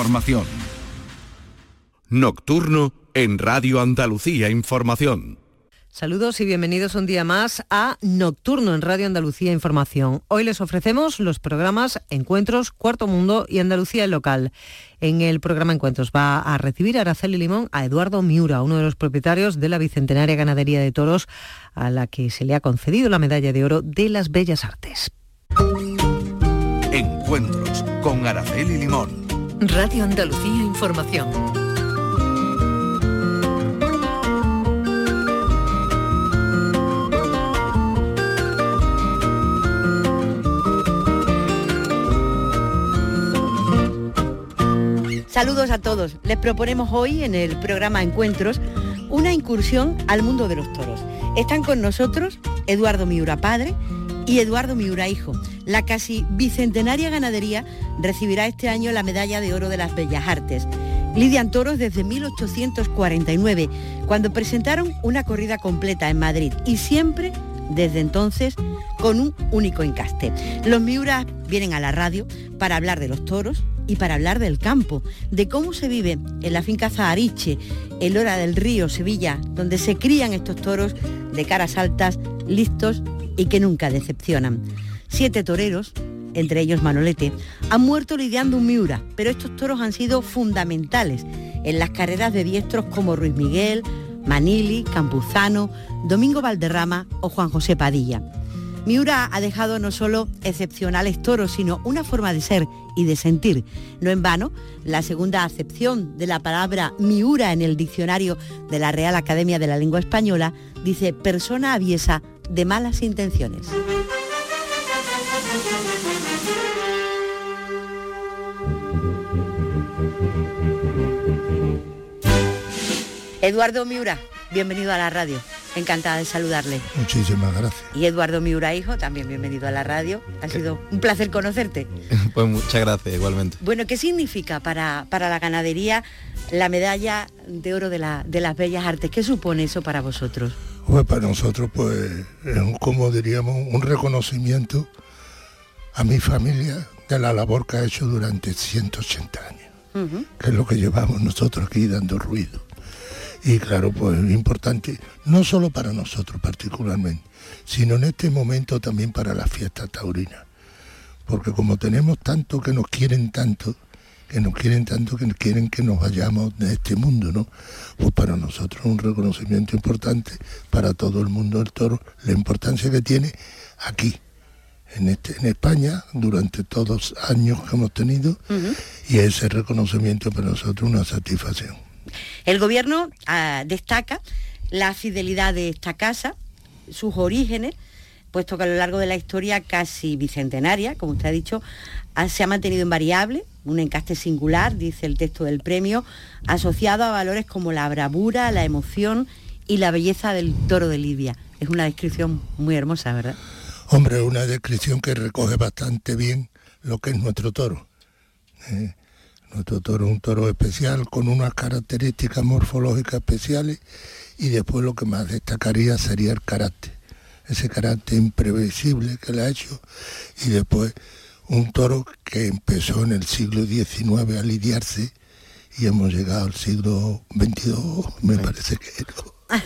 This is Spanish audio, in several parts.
Información. Nocturno en Radio Andalucía Información. Saludos y bienvenidos un día más a Nocturno en Radio Andalucía Información. Hoy les ofrecemos los programas Encuentros, Cuarto Mundo y Andalucía Local. En el programa Encuentros va a recibir Araceli Limón a Eduardo Miura, uno de los propietarios de la Bicentenaria Ganadería de Toros, a la que se le ha concedido la medalla de oro de las Bellas Artes. Encuentros con Araceli Limón. Radio Andalucía Información. Saludos a todos. Les proponemos hoy en el programa Encuentros una incursión al mundo de los toros. Están con nosotros Eduardo Miura padre y Eduardo Miura hijo. La casi bicentenaria ganadería recibirá este año la medalla de oro de las Bellas Artes. Lidian toros desde 1849, cuando presentaron una corrida completa en Madrid y siempre desde entonces con un único encaste. Los Miura vienen a la radio para hablar de los toros, y para hablar del campo, de cómo se vive en la finca Zahariche, el Hora del Río, Sevilla, donde se crían estos toros de caras altas, listos y que nunca decepcionan. Siete toreros, entre ellos Manolete, han muerto lidiando un Miura, pero estos toros han sido fundamentales en las carreras de diestros como Ruiz Miguel, Manili, Campuzano, Domingo Valderrama o Juan José Padilla. Miura ha dejado no solo excepcionales toros, sino una forma de ser y de sentir. No en vano, la segunda acepción de la palabra Miura en el diccionario de la Real Academia de la Lengua Española dice persona aviesa de malas intenciones. Eduardo Miura, bienvenido a la radio. Encantada de saludarle. Muchísimas gracias. Y Eduardo Miura, hijo, también bienvenido a la radio. Ha sido un placer conocerte. Pues muchas gracias, igualmente. Bueno, ¿qué significa para, para la ganadería la medalla de oro de, la, de las Bellas Artes? ¿Qué supone eso para vosotros? Pues para nosotros, pues, es un, como diríamos, un reconocimiento a mi familia de la labor que ha hecho durante 180 años, que es lo que llevamos nosotros aquí dando ruido. Y claro, pues es importante, no solo para nosotros particularmente, sino en este momento también para la fiesta taurina. Porque como tenemos tanto que nos quieren tanto, que nos quieren tanto que quieren que nos vayamos de este mundo, ¿no? Pues para nosotros un reconocimiento importante, para todo el mundo del toro, la importancia que tiene aquí, en, este, en España, durante todos los años que hemos tenido, y ese reconocimiento para nosotros una satisfacción. El gobierno ah, destaca la fidelidad de esta casa, sus orígenes, puesto que a lo largo de la historia casi bicentenaria, como usted ha dicho, se ha mantenido invariable, un encaste singular, dice el texto del premio, asociado a valores como la bravura, la emoción y la belleza del toro de Lidia. Es una descripción muy hermosa, ¿verdad? Hombre, una descripción que recoge bastante bien lo que es nuestro toro. ¿eh? Nuestro toro es un toro especial con unas características morfológicas especiales y después lo que más destacaría sería el carácter, ese carácter imprevisible que le ha hecho y después un toro que empezó en el siglo XIX a lidiarse y hemos llegado al siglo XXII, me parece que...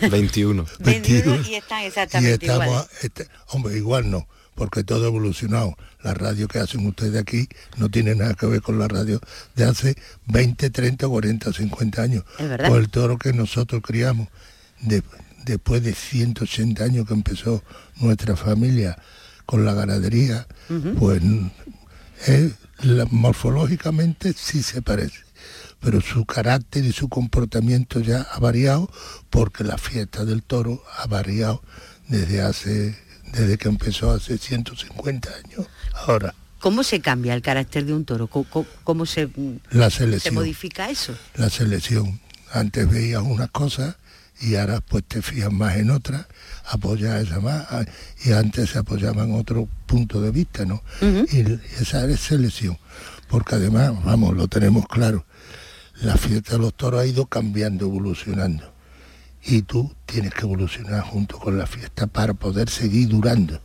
21. 21 y están exactamente igual. Este, hombre, igual no porque todo ha evolucionado. La radio que hacen ustedes aquí no tiene nada que ver con la radio de hace 20, 30, 40, 50 años. O el toro que nosotros criamos después de 180 años que empezó nuestra familia con la ganadería, pues morfológicamente sí se parece pero su carácter y su comportamiento ya ha variado porque la fiesta del toro ha variado desde hace desde que empezó hace 150 años. Ahora. ¿Cómo se cambia el carácter de un toro? ¿Cómo, se, la selección, se modifica eso? La selección. Antes veías una cosa y ahora pues te fijas más en otra, apoyas esa más, ah, y antes se apoyaban otro punto de vista, ¿no? Y esa es selección. Porque además, vamos, lo tenemos claro, la fiesta de los toros ha ido cambiando, evolucionando y tú tienes que evolucionar junto con la fiesta para poder seguir durando.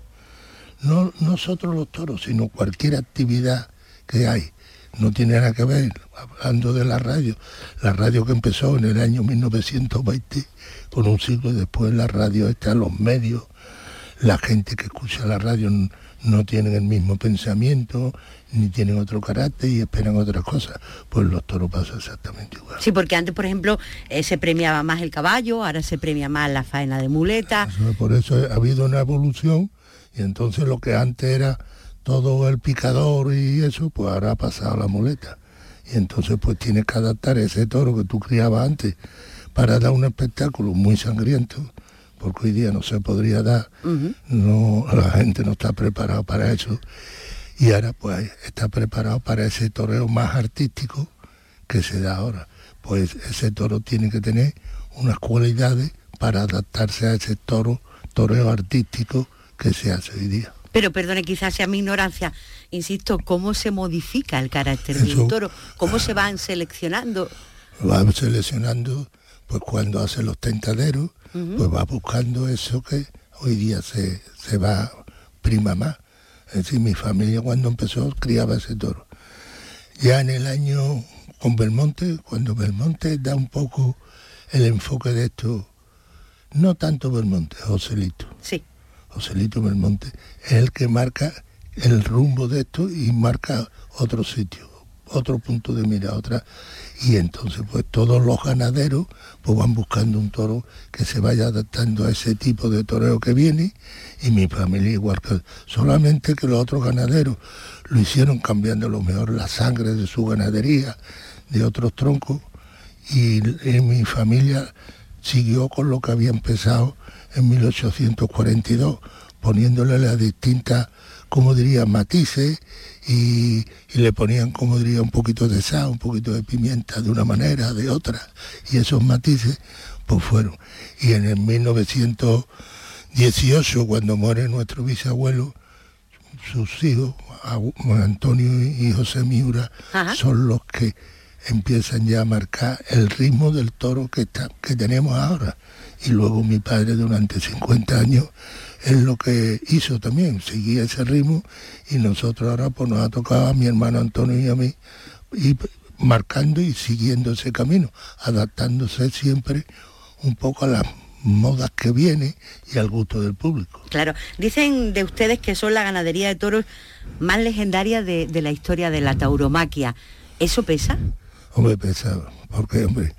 No nosotros los toros, sino cualquier actividad que hay. no tiene nada que ver, hablando de la radio, la radio que empezó en el año 1920, con un siglo después la radio está, los medios, la gente que escucha la radio no tienen el mismo pensamiento, ni tienen otro carácter y esperan otras cosas. Pues los toros pasa exactamente igual. Sí, porque antes, por ejemplo, eh, se premiaba más el caballo, ahora se premia más la faena de muleta. por eso ha habido una evolución y entonces lo que antes era todo el picador y eso, pues ahora ha pasado a la muleta. Y entonces pues tienes que adaptar ese toro que tú criabas antes para dar un espectáculo muy sangriento, porque hoy día no se podría dar, no, la gente no está preparada para eso. Y ahora pues está preparado para ese toreo más artístico que se da ahora. Pues ese toro tiene que tener unas cualidades para adaptarse a ese toro, toreo artístico que se hace hoy día. Pero perdone, quizás sea mi ignorancia, insisto, ¿cómo se modifica el carácter de un toro? ¿Cómo se van seleccionando? Va seleccionando, pues cuando hace los tentaderos, pues va buscando eso que hoy día se, se va prima más. Es decir, mi familia cuando empezó criaba ese toro. Ya en el año con Belmonte, cuando Belmonte da un poco el enfoque de esto, no tanto Belmonte, Joselito. Sí. Joselito Belmonte, es el que marca el rumbo de esto y marca otro sitio, otro punto de mira, otra. Y entonces pues todos los ganaderos pues van buscando un toro que se vaya adaptando a ese tipo de toreo que viene y mi familia igual que solamente que los otros ganaderos lo hicieron cambiando a lo mejor la sangre de su ganadería, de otros troncos y, y mi familia siguió con lo que había empezado en 1842, poniéndole las distintas, como diría, matices y, le ponían, como diría, un poquito de sal, un poquito de pimienta de una manera, de otra, y esos matices pues fueron. Y en el 1918, cuando muere nuestro bisabuelo, sus hijos, Antonio y José Miura, son los que empiezan ya a marcar el ritmo del toro que, está, que tenemos ahora. Y luego mi padre durante 50 años es lo que hizo también, seguía ese ritmo. Y nosotros ahora pues nos ha tocado a mi hermano Antonio y a mí y marcando y siguiendo ese camino, adaptándose siempre un poco a las modas que vienen y al gusto del público. Claro, dicen de ustedes que son la ganadería de toros más legendaria de, de la historia de la tauromaquia. ¿Eso pesa? Hombre, pesa, porque hombre,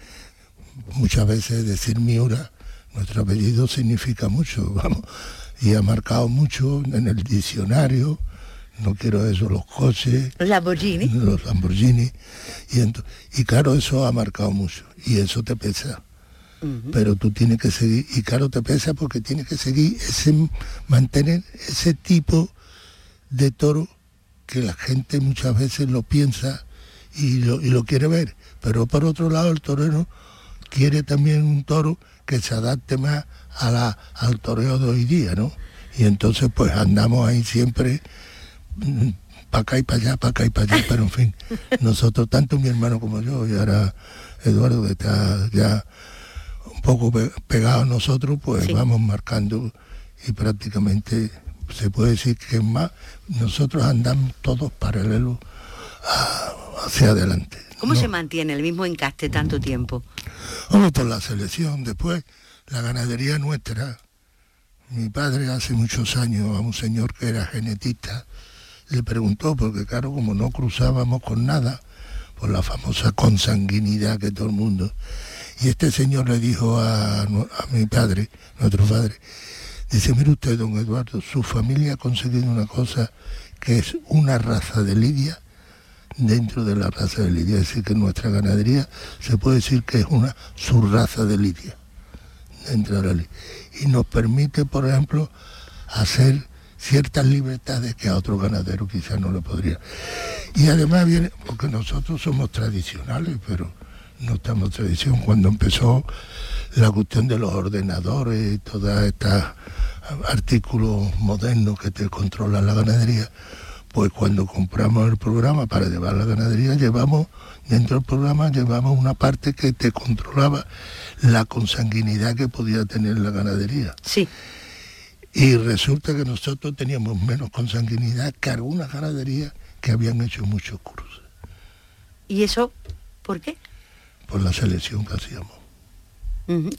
muchas veces decir Miura nuestro apellido significa mucho, vamos, y ha marcado mucho en el diccionario, no quiero eso, los coches. Los Lamborghini. Los Lamborghini. Y, y claro, eso ha marcado mucho, y eso te pesa. Pero tú tienes que seguir, y claro, te pesa porque tienes que seguir ese, mantener ese tipo de toro que la gente muchas veces lo piensa y lo, y lo quiere ver. Pero por otro lado, el torero quiere también un toro que se adapte más a la, al toreo de hoy día, ¿no? Y entonces pues andamos ahí siempre mm, para acá y para allá, para acá y para allá, pero en fin, nosotros, tanto mi hermano como yo, y ahora Eduardo que está ya un poco pegado a nosotros, pues vamos marcando y prácticamente se puede decir que más nosotros andamos todos paralelos hacia adelante. ¿Cómo se mantiene el mismo encaste tanto tiempo? Vamos por la selección, después la ganadería nuestra. Mi padre hace muchos años a un señor que era genetista le preguntó, porque claro, como no cruzábamos con nada, por la famosa consanguinidad que todo el mundo. Y este señor le dijo a, a mi padre, nuestro padre, dice, mire usted, don Eduardo, su familia ha conseguido una cosa que es una raza de lidia dentro de la raza de Lidia. Es decir, que nuestra ganadería se puede decir que es una subraza de Lidia dentro de la Lidia. Y nos permite, por ejemplo, hacer ciertas libertades que a otro ganadero quizás no le podría. Y además viene, porque nosotros somos tradicionales, pero no estamos tradición. Cuando empezó la cuestión de los ordenadores y todos estos artículos modernos que te controlan la ganadería, pues cuando compramos el programa para llevar la ganadería, llevamos, dentro del programa, llevamos una parte que te controlaba la consanguinidad que podía tener la ganadería. Sí. Y resulta que nosotros teníamos menos consanguinidad que algunas ganaderías que habían hecho muchos cursos. ¿Y eso por qué? Por la selección que hacíamos.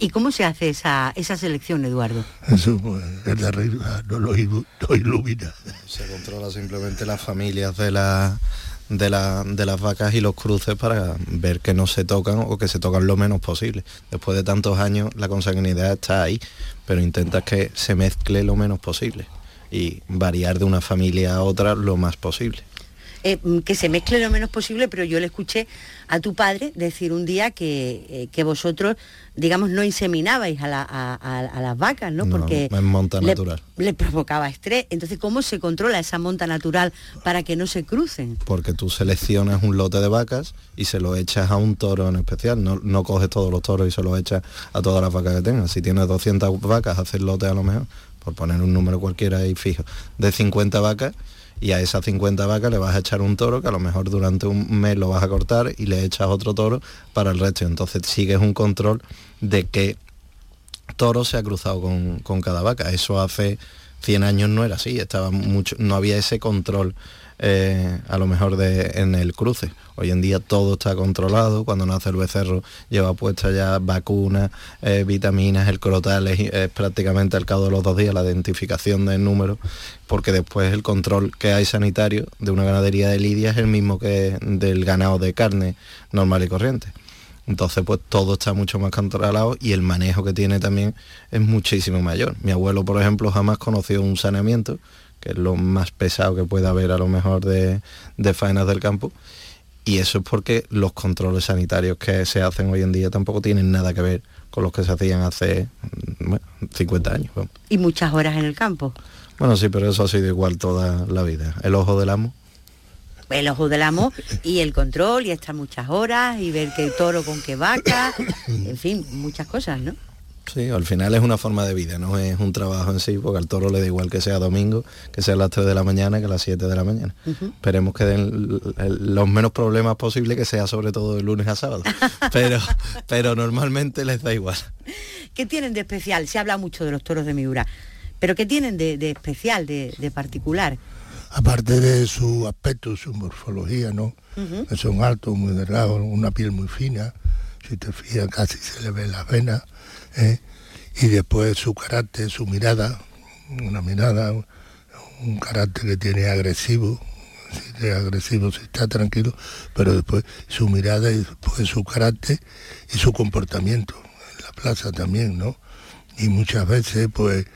¿Y cómo se hace esa, esa selección, Eduardo? Eso, pues, el de arriba no lo, ilu- lo ilumina. Se controla simplemente las familias de, la, de, la- de las vacas y los cruces para ver que no se tocan o que se tocan lo menos posible. Después de tantos años la consanguinidad está ahí, pero intentas que se mezcle lo menos posible y variar de una familia a otra lo más posible. Eh, mm, que se mezcle lo menos posible, pero yo le escuché a tu padre decir un día que, eh, que vosotros, digamos, no inseminabais a, la- a- a- a las vacas, ¿no? No, Porque es monta le- natural. Le, provocaba estrés. Entonces, ¿cómo se controla esa monta natural para que no se crucen? Porque tú seleccionas un lote de vacas y se lo echas a un toro en especial. No, no coges todos los toros y se los echas a todas las vacas que tengas. Si tienes 200 vacas, haces lote a lo mejor, por poner un número cualquiera ahí fijo, de 50 vacas y a esas 50 vacas le vas a echar un toro que a lo mejor durante un mes lo vas a cortar y le echas otro toro para el resto. Entonces sigues un control de qué toro se ha cruzado con, con cada vaca. Eso hace 100 años no era así, estaba mucho, no había ese control eh, a lo mejor de, en el cruce. Hoy en día todo está controlado, cuando nace el becerro lleva puesta ya vacunas, eh, vitaminas, el crotal es, es prácticamente al cabo de los dos días la identificación del número, porque después el control que hay sanitario de una ganadería de lidia es el mismo que del ganado de carne normal y corriente. Entonces, pues todo está mucho más controlado y el manejo que tiene también es muchísimo mayor. Mi abuelo, por ejemplo, jamás conoció un saneamiento, que es lo más pesado que puede haber a lo mejor de, de faenas del campo. Y eso es porque los controles sanitarios que se hacen hoy en día tampoco tienen nada que ver con los que se hacían hace mm, bueno, 50 años. vamos. Y muchas horas en el campo. Bueno, sí, pero eso ha sido igual toda la vida. El ojo del amo. El ojo del amo y el control y estar muchas horas y ver qué toro con qué vaca, en fin, muchas cosas, ¿no? Sí, al final es una forma de vida, no es un trabajo en sí, porque al toro le da igual que sea domingo, que sea a las 3 de la mañana, que a las 7 de la mañana. Esperemos que den los menos problemas posibles, que sea sobre todo de lunes a sábado. Pero, pero normalmente les da igual. ¿Qué tienen de especial? Se habla mucho de los toros de Miura, pero ¿qué tienen de, de especial, de, de particular? Aparte de su aspecto, su morfología, ¿no? Son altos, muy delgados, una piel muy fina, si te fijas casi se le ve las venas, ¿eh? y después su carácter, su mirada, una mirada, un carácter que tiene agresivo, si es agresivo, si está tranquilo, pero después su mirada y después su carácter y su comportamiento en la plaza también, ¿no? Y muchas veces pues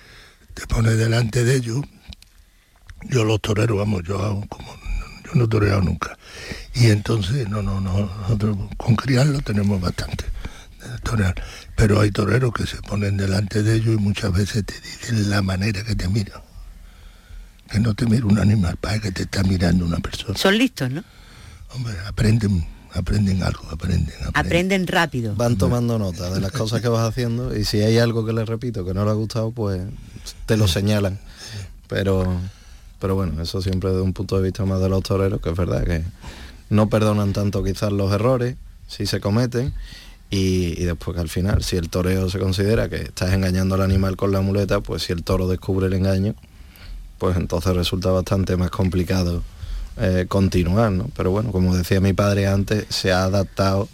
te pones delante de ellos yo los toreros, vamos, yo como yo no he toreado nunca. Y entonces, no, no, no, nosotros con criarlo tenemos bastante torear. Pero hay toreros que se ponen delante de ellos y muchas veces te dicen la manera que te miran. Que no te mira un animal, para que te está mirando una persona. Son listos, ¿no? Hombre, aprenden, aprenden algo, aprenden, aprenden. Aprenden rápido. Van tomando nota de las cosas que vas haciendo y si hay algo que les repito que no les ha gustado, pues te lo señalan. Pero, pero bueno, eso siempre desde un punto de vista más de los toreros, que es verdad que no perdonan tanto quizás los errores, si se cometen, y, después que al final, si el toreo se considera que estás engañando al animal con la muleta, pues si el toro descubre el engaño, pues entonces resulta bastante más complicado eh, continuar, ¿no? Pero bueno, como decía mi padre antes, se ha adaptado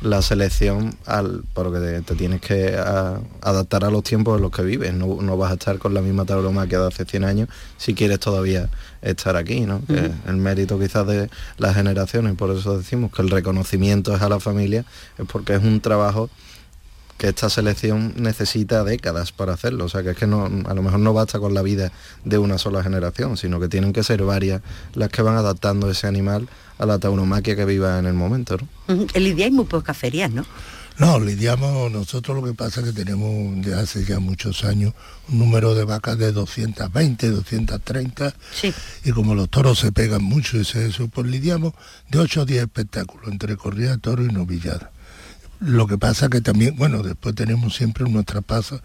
la selección al porque te, te tienes que a- adaptar a los tiempos en los que vives. No, no vas a estar con la misma tauromaquia de hace 100 años si quieres todavía estar aquí ¿no? Que el mérito quizás de las generaciones. Por eso decimos que el reconocimiento es a la familia es porque es un trabajo que esta selección necesita décadas para hacerlo, o sea que es que no, a lo mejor no basta con la vida de una sola generación, sino que tienen que ser varias las que van adaptando ese animal a la tauromaquia que viva en el momento. ¿no? En Lidia hay muy pocas ferias, ¿no? No, lidiamos, nosotros lo que pasa es que tenemos de hace ya muchos años un número de vacas de 220, 230, Sí. y como los toros se pegan mucho y se- eso, pues lidiamos de 8 o 10 espectáculos entre corrida, toro y novillada. Lo que pasa que también, bueno, después tenemos siempre nuestras pasas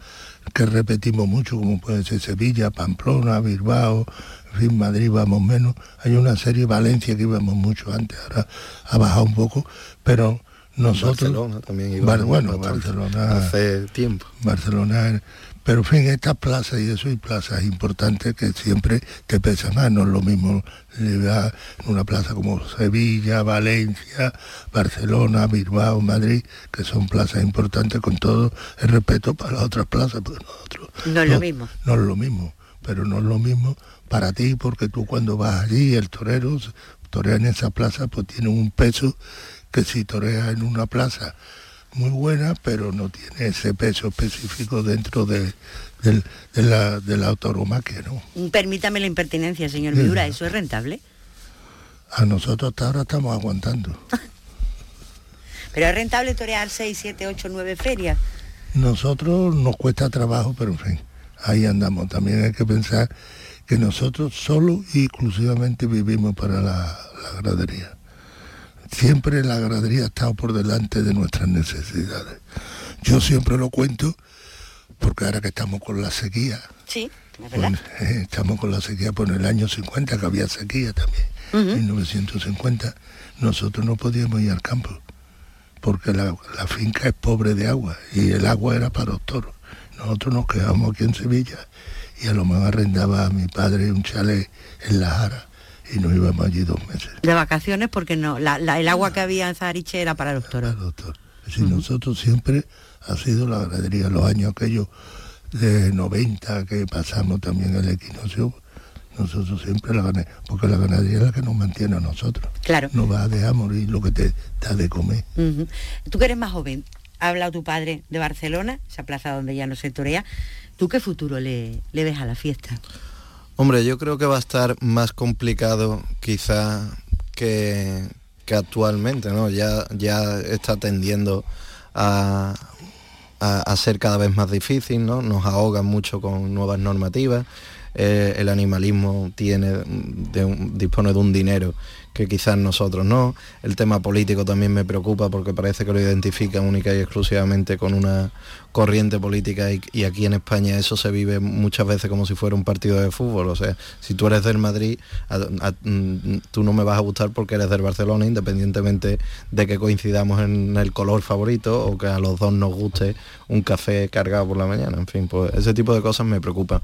que repetimos mucho, como puede ser Sevilla, Pamplona, Bilbao, en fin, Madrid vamos menos. Hay una serie, Valencia, que íbamos mucho antes, ahora ha bajado un poco, pero nosotros... Barcelona también Bar- bueno, bastante Barcelona... hace tiempo. Barcelona, Pero en fin, estas plazas y eso, y plazas importantes que siempre te pesan más, no es lo mismo en una plaza como Sevilla, Valencia, Barcelona, Bilbao, Madrid, que son plazas importantes con todo el respeto para las otras plazas, pues nosotros... No es lo mismo. No es lo mismo, pero no es lo mismo para ti, porque tú cuando vas allí, el torero torea en esa plaza, pues tiene un peso que si torea en una plaza muy buena, pero no tiene ese peso específico dentro de, la, de la autoromaquia, ¿no? Permítame la impertinencia, señor Miura, ¿eso es rentable? A nosotros hasta ahora estamos aguantando. ¿Pero es rentable torear 6, 7, 8, 9 ferias? Nosotros nos cuesta trabajo, pero en fin, ahí andamos. También hay que pensar que nosotros solo y exclusivamente vivimos para la, la gradería siempre la ganadería ha estado por delante de nuestras necesidades. Yo siempre lo cuento porque ahora que estamos con la sequía, sí, pues, eh, estamos con la sequía por el año 50, que había sequía también, en 1950, nosotros no podíamos ir al campo, porque la, finca es pobre de agua y el agua era para los toros. Nosotros nos quedamos aquí en Sevilla y a lo mejor arrendaba a mi padre un chalet en La Jara y nos íbamos allí dos meses. De vacaciones porque no, el agua que había en Zariche era para los toros. Para nosotros siempre ha sido la ganadería, los años aquellos de 90 que pasamos también el equinoccio, nosotros siempre la ganadería, porque la ganadería es la que nos mantiene a nosotros. Claro. No va a dejar morir lo que te da de comer. Tú que eres más joven, ha hablado tu padre de Barcelona, esa plaza donde ya no se torea. ¿Tú qué futuro le, le ves a la fiesta? Hombre, yo creo que va a estar más complicado quizá que, actualmente, ¿no? Ya, ya está tendiendo a, ser cada vez más difícil, ¿no? Nos ahogan mucho con nuevas normativas. Eh, el animalismo tiene, dispone de un dinero que quizás nosotros no. El tema político también me preocupa porque parece que lo identifican única y exclusivamente con una corriente política y, aquí en España eso se vive muchas veces como si fuera un partido de fútbol. O sea, si tú eres del Madrid, mm, tú no me vas a gustar porque eres del Barcelona, independientemente de que coincidamos en el color favorito o que a los dos nos guste un café cargado por la mañana. En fin, pues ese tipo de cosas me preocupan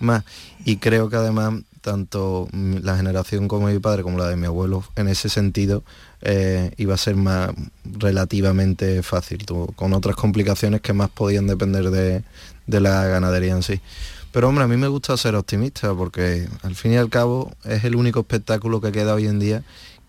más. Y creo que además tanto la generación como mi padre como la de mi abuelo en ese sentido eh, iba a ser más relativamente fácil, con otras complicaciones que más podían depender de, de la ganadería en sí. Pero hombre, a mí me gusta ser optimista porque al fin y al cabo es el único espectáculo que queda hoy en día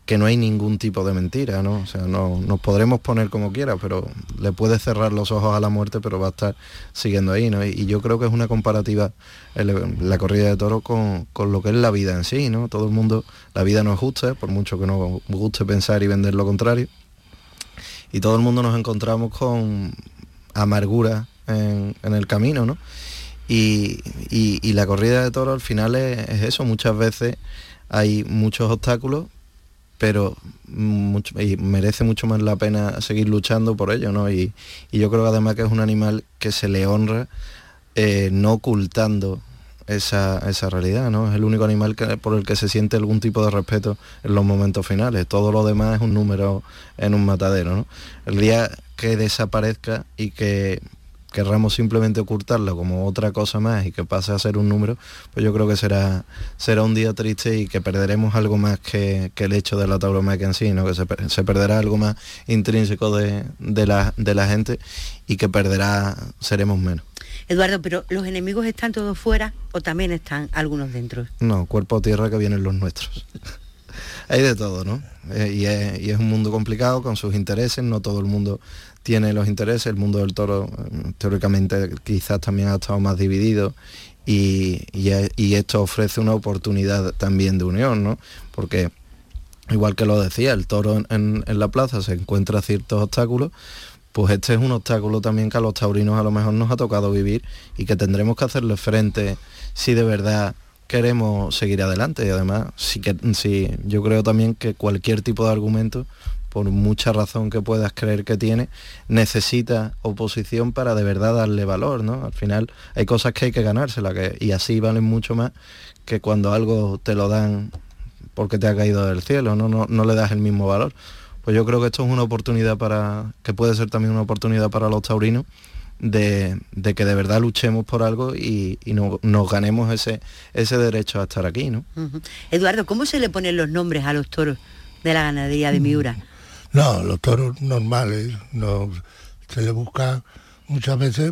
que no hay ningún tipo de mentira, ¿no? O sea, no, nos podremos poner como quiera, pero le puede cerrar los ojos a la muerte, pero va a estar siguiendo ahí, ¿no? Y, yo creo que es una comparativa la corrida de toros con, lo que es la vida en sí, ¿no? Todo el mundo, la vida no es justa, por mucho que nos guste pensar y vender lo contrario. Y todo el mundo nos encontramos con amargura en, el camino, ¿no? Y, la corrida de toros al final es eso, muchas veces hay muchos obstáculos, pero merece mucho más la pena seguir luchando por ello, ¿no? Y, yo creo además que es un animal que se le honra eh, no ocultando esa, realidad, ¿no? Es el único animal por el que se siente algún tipo de respeto en los momentos finales. Todo lo demás es un número en un matadero, ¿no? El día que desaparezca y que querramos simplemente ocultarlo como otra cosa más y que pase a ser un número, pues yo creo que será, será un día triste y que perderemos algo más que, el hecho de la tauromaquia en sí, ¿no? que se, perderá algo más intrínseco de, la, de la gente y que perderá, seremos menos. Eduardo, pero ¿los enemigos están todos fuera o también están algunos dentro? No, cuerpo a tierra que vienen los nuestros. Hay de todo, ¿no? Eh, y, es, un mundo complicado con sus intereses, no todo el mundo tiene los intereses, el mundo del toro eh, teóricamente quizás también ha estado más dividido y, esto ofrece una oportunidad también de unión, ¿no? Porque igual que lo decía, el toro en, la plaza se encuentra ciertos obstáculos, pues este es un obstáculo también que a los taurinos a lo mejor nos ha tocado vivir y que tendremos que hacerle frente si de verdad queremos seguir adelante y además sí que sí, yo creo también que cualquier tipo de argumento por mucha razón que puedas creer que tiene, necesita oposición para de verdad darle valor, ¿no? Al final hay cosas que hay que ganársela que, y así valen mucho más que cuando algo te lo dan porque te ha caído del cielo, ¿no? No, no le das el mismo valor. Pues yo creo que esto es una oportunidad para, que puede ser también una oportunidad para los taurinos de, que de verdad luchemos por algo y, nos ganemos ese, ese derecho a estar aquí, ¿no? Eduardo, ¿cómo se le ponen los nombres a los toros de la ganadería de Miura? No, los toros normales, no, se le busca muchas veces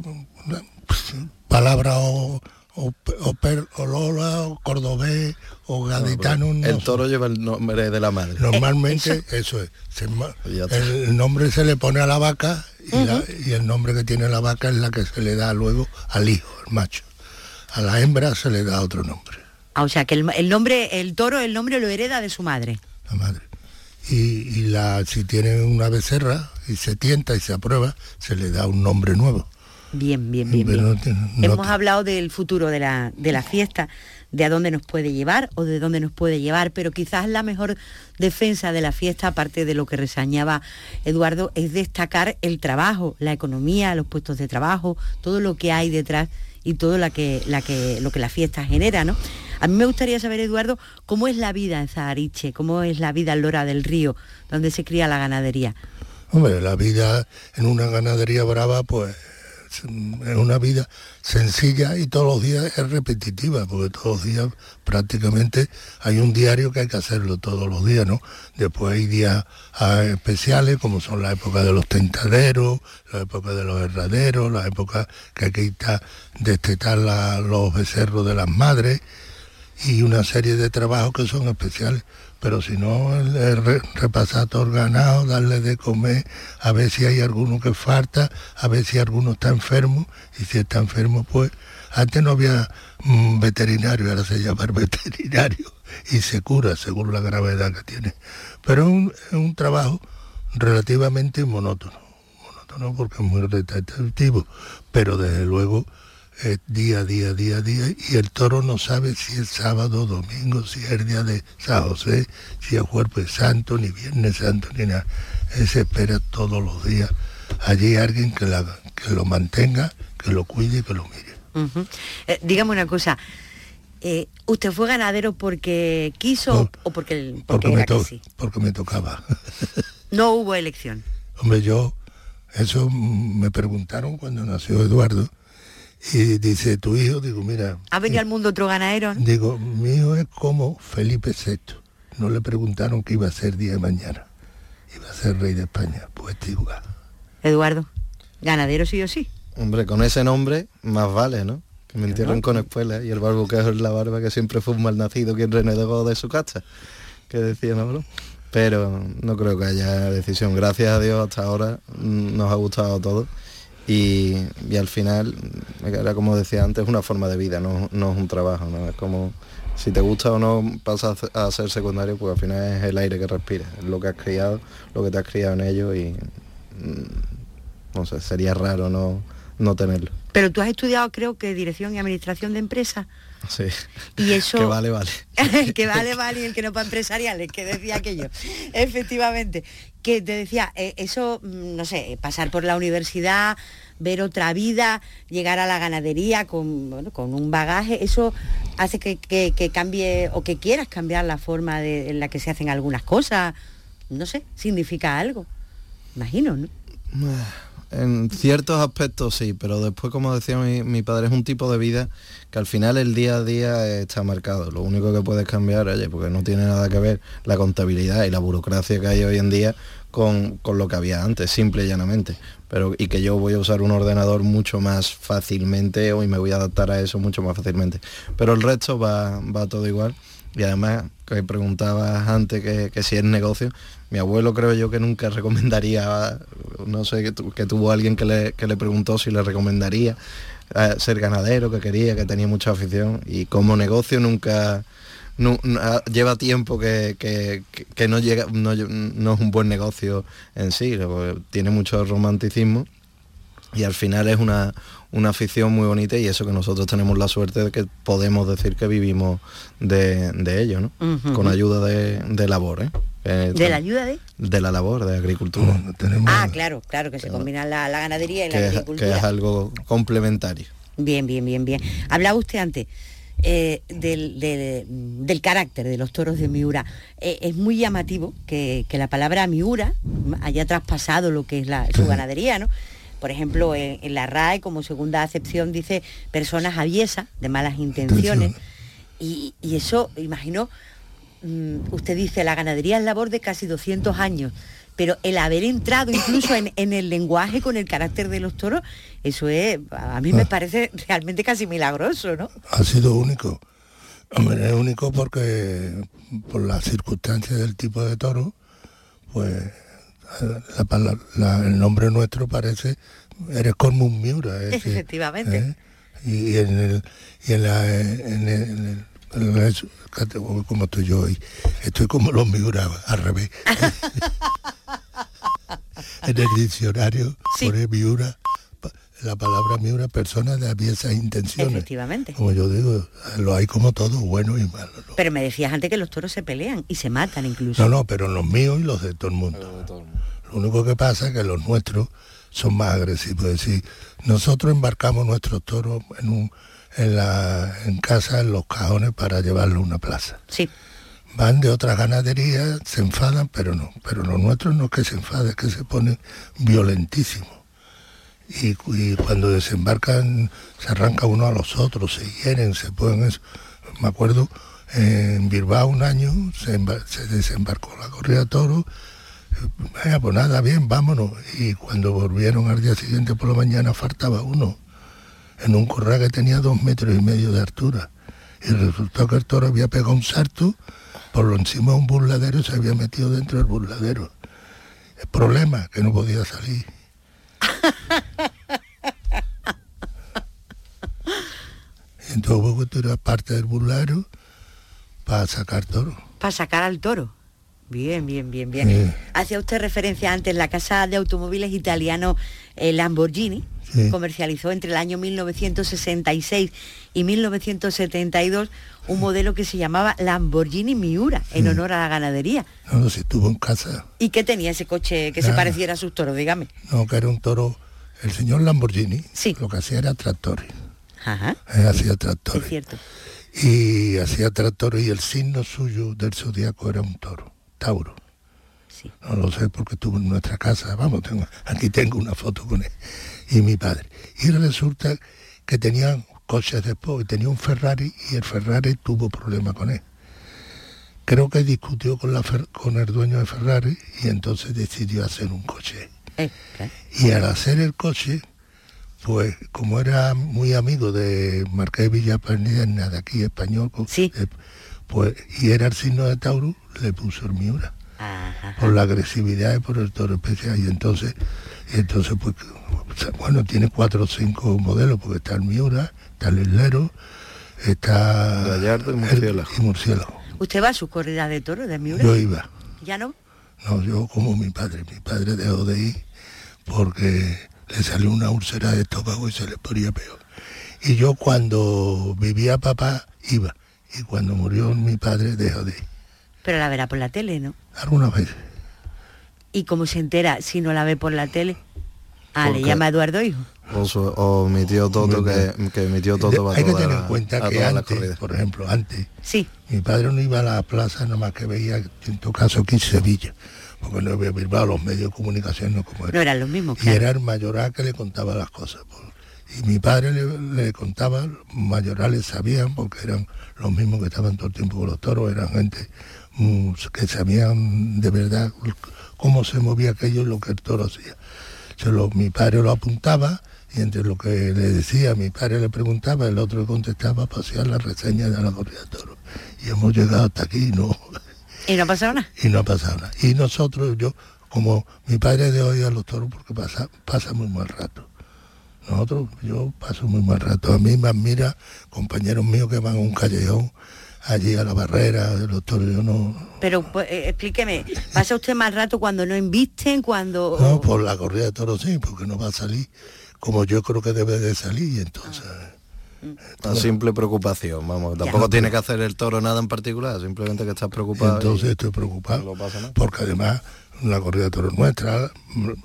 pues, palabras o o, o, per, o Lola, o cordobés, o gaditano. el toro lleva el nombre de la madre. Normalmente eso, es. el, nombre se le pone a la vaca y, el nombre que tiene la vaca es la que se le da luego al hijo, al macho. A la hembra se le da otro nombre. Ah, o sea que el, nombre, el toro, el nombre lo hereda de su madre. La madre. Y, y la, si tiene una becerra y se tienta y se aprueba, se le da un nombre nuevo. Bien, bien, bien. Hemos hablado del futuro de la, de la fiesta, de a dónde nos puede llevar o de dónde nos puede llevar, pero quizás la mejor defensa de la fiesta, aparte de lo que resañaba Eduardo, es destacar el trabajo, la economía, los puestos de trabajo, todo lo que hay detrás y todo la que, la que, lo que la fiesta genera, ¿no? A mí me gustaría saber, Eduardo, cómo es la vida en Zahariche, cómo es la vida en Lora del Río, donde se cría la ganadería. Hombre, la vida en una ganadería brava, pues es una vida sencilla y todos los días es repetitiva, porque todos los días prácticamente hay un diario que hay que hacerlo todos los días, ¿no? Después hay días ah, especiales, como son la época de los tentaderos, la época de los herraderos, la época que hay que destetar los becerros de las madres y una serie de trabajos que son especiales pero si no, repasar todo el ganado, darle de comer, a ver si hay alguno que falta, a ver si alguno está enfermo, y si está enfermo, pues antes no había mm, veterinario, ahora se llama veterinario, y se cura según la gravedad que tiene. Pero es un, trabajo relativamente monótono, monótono porque es muy repetitivo, pero desde luego día, día, día, día, y el toro no sabe si es sábado, domingo, si es el día de San José, si es Jueves Santo, ni Viernes Santo, ni nada. Él se espera todos los días. Allí alguien que, la, que lo mantenga, que lo cuide y que lo mire. Eh, dígame una cosa, eh, ¿usted fue ganadero porque quiso o porque, porque, me porque me tocaba? no hubo elección. Hombre, yo, eso me preguntaron cuando nació Eduardo, y dice, tu hijo, digo, mira... ¿Ha venido al mundo otro ganadero? Digo, mi hijo es como Felipe VI. No le preguntaron qué iba a ser día de mañana. Iba a ser rey de España, pues digo. Eduardo, ganadero sí o sí. Hombre, con ese nombre más vale, ¿no? Que me entierren con espuelas y el barbuquejo es la barba que siempre fue un mal nacido quien renegó de su casta, que decía, ¿no? Pero no creo que haya decisión. Gracias a Dios hasta ahora mm, nos ha gustado todo y, al final, era como decía antes, una forma de vida, no, es un trabajo, ¿no? Es como si te gusta o no pasas a ser secundario, pues al final es el aire que respiras, es lo que has criado, lo que te has criado en ello y mm, no sé, sería raro no, no tenerlo. Pero tú has estudiado creo que dirección y administración de empresas. Sí. Y eso. Que vale, vale. que vale, vale, y el que no para empresariales, que decía aquello. Efectivamente. Que te decía, eh, eso, mm, no sé, pasar por la universidad, ver otra vida, llegar a la ganadería con, con un bagaje, eso hace que, cambie o que quieras cambiar la forma en la que se hacen algunas cosas. No sé, significa algo. Imagino, ¿no? En ciertos aspectos sí, pero después, como decía mi, padre, es un tipo de vida que al final el día a día está marcado. Lo único que puedes cambiar, oye, porque no tiene nada que ver la contabilidad y la burocracia que hay hoy en día con, lo que había antes, simple y llanamente. Pero, y que yo voy a usar un ordenador mucho más fácilmente hoy me voy a adaptar a eso mucho más fácilmente. Pero el resto va, va todo igual. Y además, que preguntabas antes que, si es negocio, mi abuelo creo yo que nunca recomendaría, no sé, que, tuvo alguien que le, le, preguntó si le recomendaría eh, ser ganadero, que quería, que tenía mucha afición, y como negocio nunca... Ah, lleva tiempo que, no, llega, no, no, es un buen negocio en sí, tiene mucho romanticismo y al final es una, una afición muy bonita y eso que nosotros tenemos la suerte de que podemos decir que vivimos de, ello, ¿no? Con ayuda de, de labor, ¿eh? eh ¿De la ayuda de? De la labor, de agricultura. ah, claro, claro, que se combina la, ganadería y la agricultura. que es algo complementario. Bien, bien, bien, bien. Hablaba usted antes eh, del, carácter de los toros de Miura. Eh, es muy llamativo que, la palabra Miura haya traspasado lo que es la, su ganadería, ¿no? Por ejemplo, en, la RAE como segunda acepción dice personas aviesas, de malas intenciones. Y, eso, imagino, mm, usted dice, la ganadería es labor de casi 200 años pero el haber entrado incluso en, el lenguaje con el carácter de los toros, eso es, a mí me ah. parece realmente casi milagroso, ¿no? Ha sido único. Hombre, es único porque por las circunstancias del tipo de toro, pues el nombre nuestro parece, eres como un Miura. Efectivamente. ¿eh? Y, en el, y en, la, en, el, como estoy yo hoy, estoy como los Miura, al revés. en el diccionario pone Miura la palabra Miura, persona de aviesas intenciones. Efectivamente. Como yo digo, lo hay como todo, bueno y malo. Pero me decías antes que los toros se pelean y se matan incluso. No, no, pero los míos y los de todo el mundo. Lo único que pasa es que los nuestros son más agresivos. Es decir, nosotros embarcamos nuestros toros en, un, en, la, en casa, en los cajones, para llevarlos a una plaza. Sí. Van de otras ganaderías, se enfadan, pero no. Pero los nuestros no es que se enfaden, es que se ponen violentísimos y, cuando desembarcan se arranca uno a los otros, se hieren, se pueden eso. Me acuerdo en Bilbao un año se, desembarcó la corrida de toro, vaya pues nada, bien, vámonos. Y cuando volvieron al día siguiente por la mañana faltaba uno, en un corral que tenía dos metros y medio de altura. Y resultó que el toro había pegado un salto por lo encima de un burladero y se había metido dentro del burladero. El problema, que no podía salir. Entonces tú eras parte del burlero para sacar toro. Para sacar al toro. Bien, bien, bien, bien. Hacía usted referencia antes, la casa de automóviles italiano eh, Lamborghini comercializó entre el año 1966 y 1972 un modelo que se llamaba Lamborghini Miura, en honor a la ganadería. No, no, si estuvo en casa. ¿Y qué tenía ese coche que se pareciera a sus toros, dígame? No, que era un toro el señor Lamborghini sí. lo que hacía era tractores. Ajá. hacía tractores. Es cierto. Y hacía tractores y el signo suyo del zodiaco era un toro, Tauro. Sí. No lo sé porque estuvo en nuestra casa. Vamos, tengo, aquí tengo una foto con él y mi padre. Y resulta que tenían coches después, tenía un Ferrari y el Ferrari tuvo problemas con él. Creo que discutió con, la, con el dueño de Ferrari y entonces decidió hacer un coche eh, y al hacer el coche, pues como era muy amigo de Marqués Villapernida, de aquí español, pues, sí. Eh, pues, y era el signo de Tauro, le puso el Miura. Por la agresividad y por el toro especial. Y entonces, y entonces pues, bueno, tiene cuatro o cinco modelos, porque está el Miura, está el Islero, está Gallardo y murciélago. y murciélago. ¿Usted va a sus corridas de toro de Miura? Yo iba. ¿Ya no? No, yo como mi padre. Mi padre dejó de ir porque le salió una úlcera de estómago y se le ponía peor. Y yo cuando vivía papá iba. Y cuando murió mi padre dejó de ir. Pero la verá por la tele, ¿no? Algunas veces. ¿Y cómo se entera si no la ve por la tele? Ah, le llama Eduardo Hijo. O, mi tío Toto, que, que mi tío Toto va Hay que tener en cuenta que antes, por ejemplo, antes, sí. mi padre no iba a la plaza, más que veía, en todo caso, aquí en Sevilla, porque no había Bilbao, los medios de comunicación no como eran. No eran los mismos, Y era el mayoral que le contaba las cosas. Y mi padre le, contaba, mayorales sabían, porque eran los mismos que estaban todo el tiempo con los toros, eran gente mm, que sabían de verdad cómo se movía aquello y lo que el toro hacía. mi padre lo apuntaba y entre lo que le decía, mi padre le preguntaba, el otro le contestaba, pasear la reseña de la corrida de toro. Y hemos llegado hasta aquí, ¿no? ¿Y no ha pasado nada? Y no ha pasado nada. Y nosotros, yo, como mi padre de hoy a los toros porque pasa, pasa muy mal rato. Nosotros, yo paso muy mal rato. A mí me admira compañeros míos que van a un callejón allí a la barrera los toros, yo no... Pero pues, eh, explíqueme, ¿pasa usted mal rato cuando no invisten, cuando...? No, por la corrida de toros sí, porque no va a salir como yo creo que debe de salir y entonces... Una simple preocupación, vamos. Tampoco tiene que hacer el toro nada en particular, simplemente que estás preocupado. Entonces estoy preocupado, porque además la corrida de toros nuestra,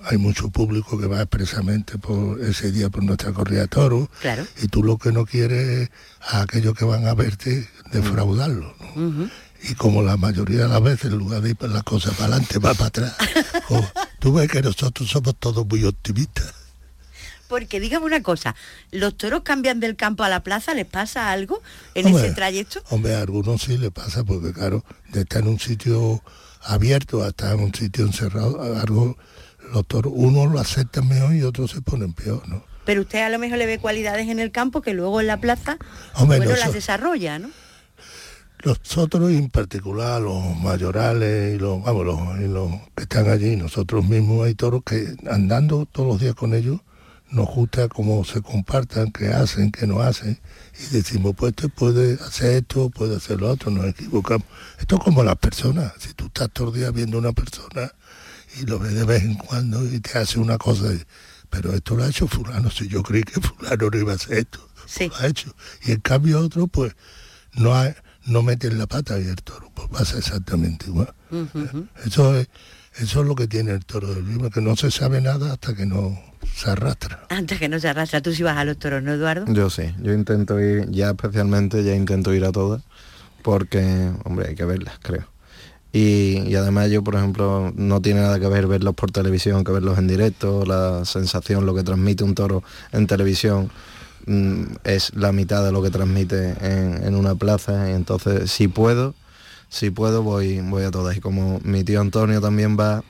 hay mucho público que va expresamente por ese día por nuestra corrida de toros. Claro. Y tú lo que no quieres a aquellos que van a verte defraudarlo. Y como la mayoría de las veces, en lugar de ir para las cosas para adelante, va para atrás. tú ves que nosotros somos todos muy optimistas. Porque dígame una cosa, ¿los toros cambian del campo a la plaza? ¿Les pasa algo en Hombre, ese trayecto? Hombre, a algunos sí le pasa, porque claro, de estar en un sitio abierto a estar en un sitio encerrado, algo, los toros, unos lo aceptan mejor y otros se ponen peor, ¿no? Pero usted a lo mejor le ve cualidades en el campo que luego en la plaza, Hombre, bueno, no, las desarrolla, ¿no? Nosotros en particular los mayorales y los, vamos, los, y los que están allí, nosotros mismos hay toros que andando todos los días con ellos nos gusta cómo se compartan, qué hacen, qué no hacen y decimos pues este puede hacer esto, puede hacer lo otro, nos equivocamos. Esto es como las personas, si tú estás todo el día viendo a una persona y lo ves de vez en cuando y te hace una cosa, pero esto lo ha hecho fulano, si yo creí que fulano no iba a hacer esto, Sí. lo ha hecho. Y en cambio otro pues no ha- no meten la pata y el toro pues pasa exactamente igual. Eso es eso es lo que tiene el toro del Lima, que no se sabe nada hasta que no se arrastra. Antes que no se arrastra, tú sí vas a los toros, ¿no, Eduardo? Yo sí, yo intento ir, ya especialmente, ya intento ir a todas, porque, hombre, hay que verlas, creo. Y, y además yo, por ejemplo, no tiene nada que ver verlos por televisión que verlos en directo, la sensación, lo que transmite un toro en televisión mm, es la mitad de lo que transmite en, en una plaza, y entonces si puedo, si puedo voy, voy a todas. Y como mi tío Antonio también va,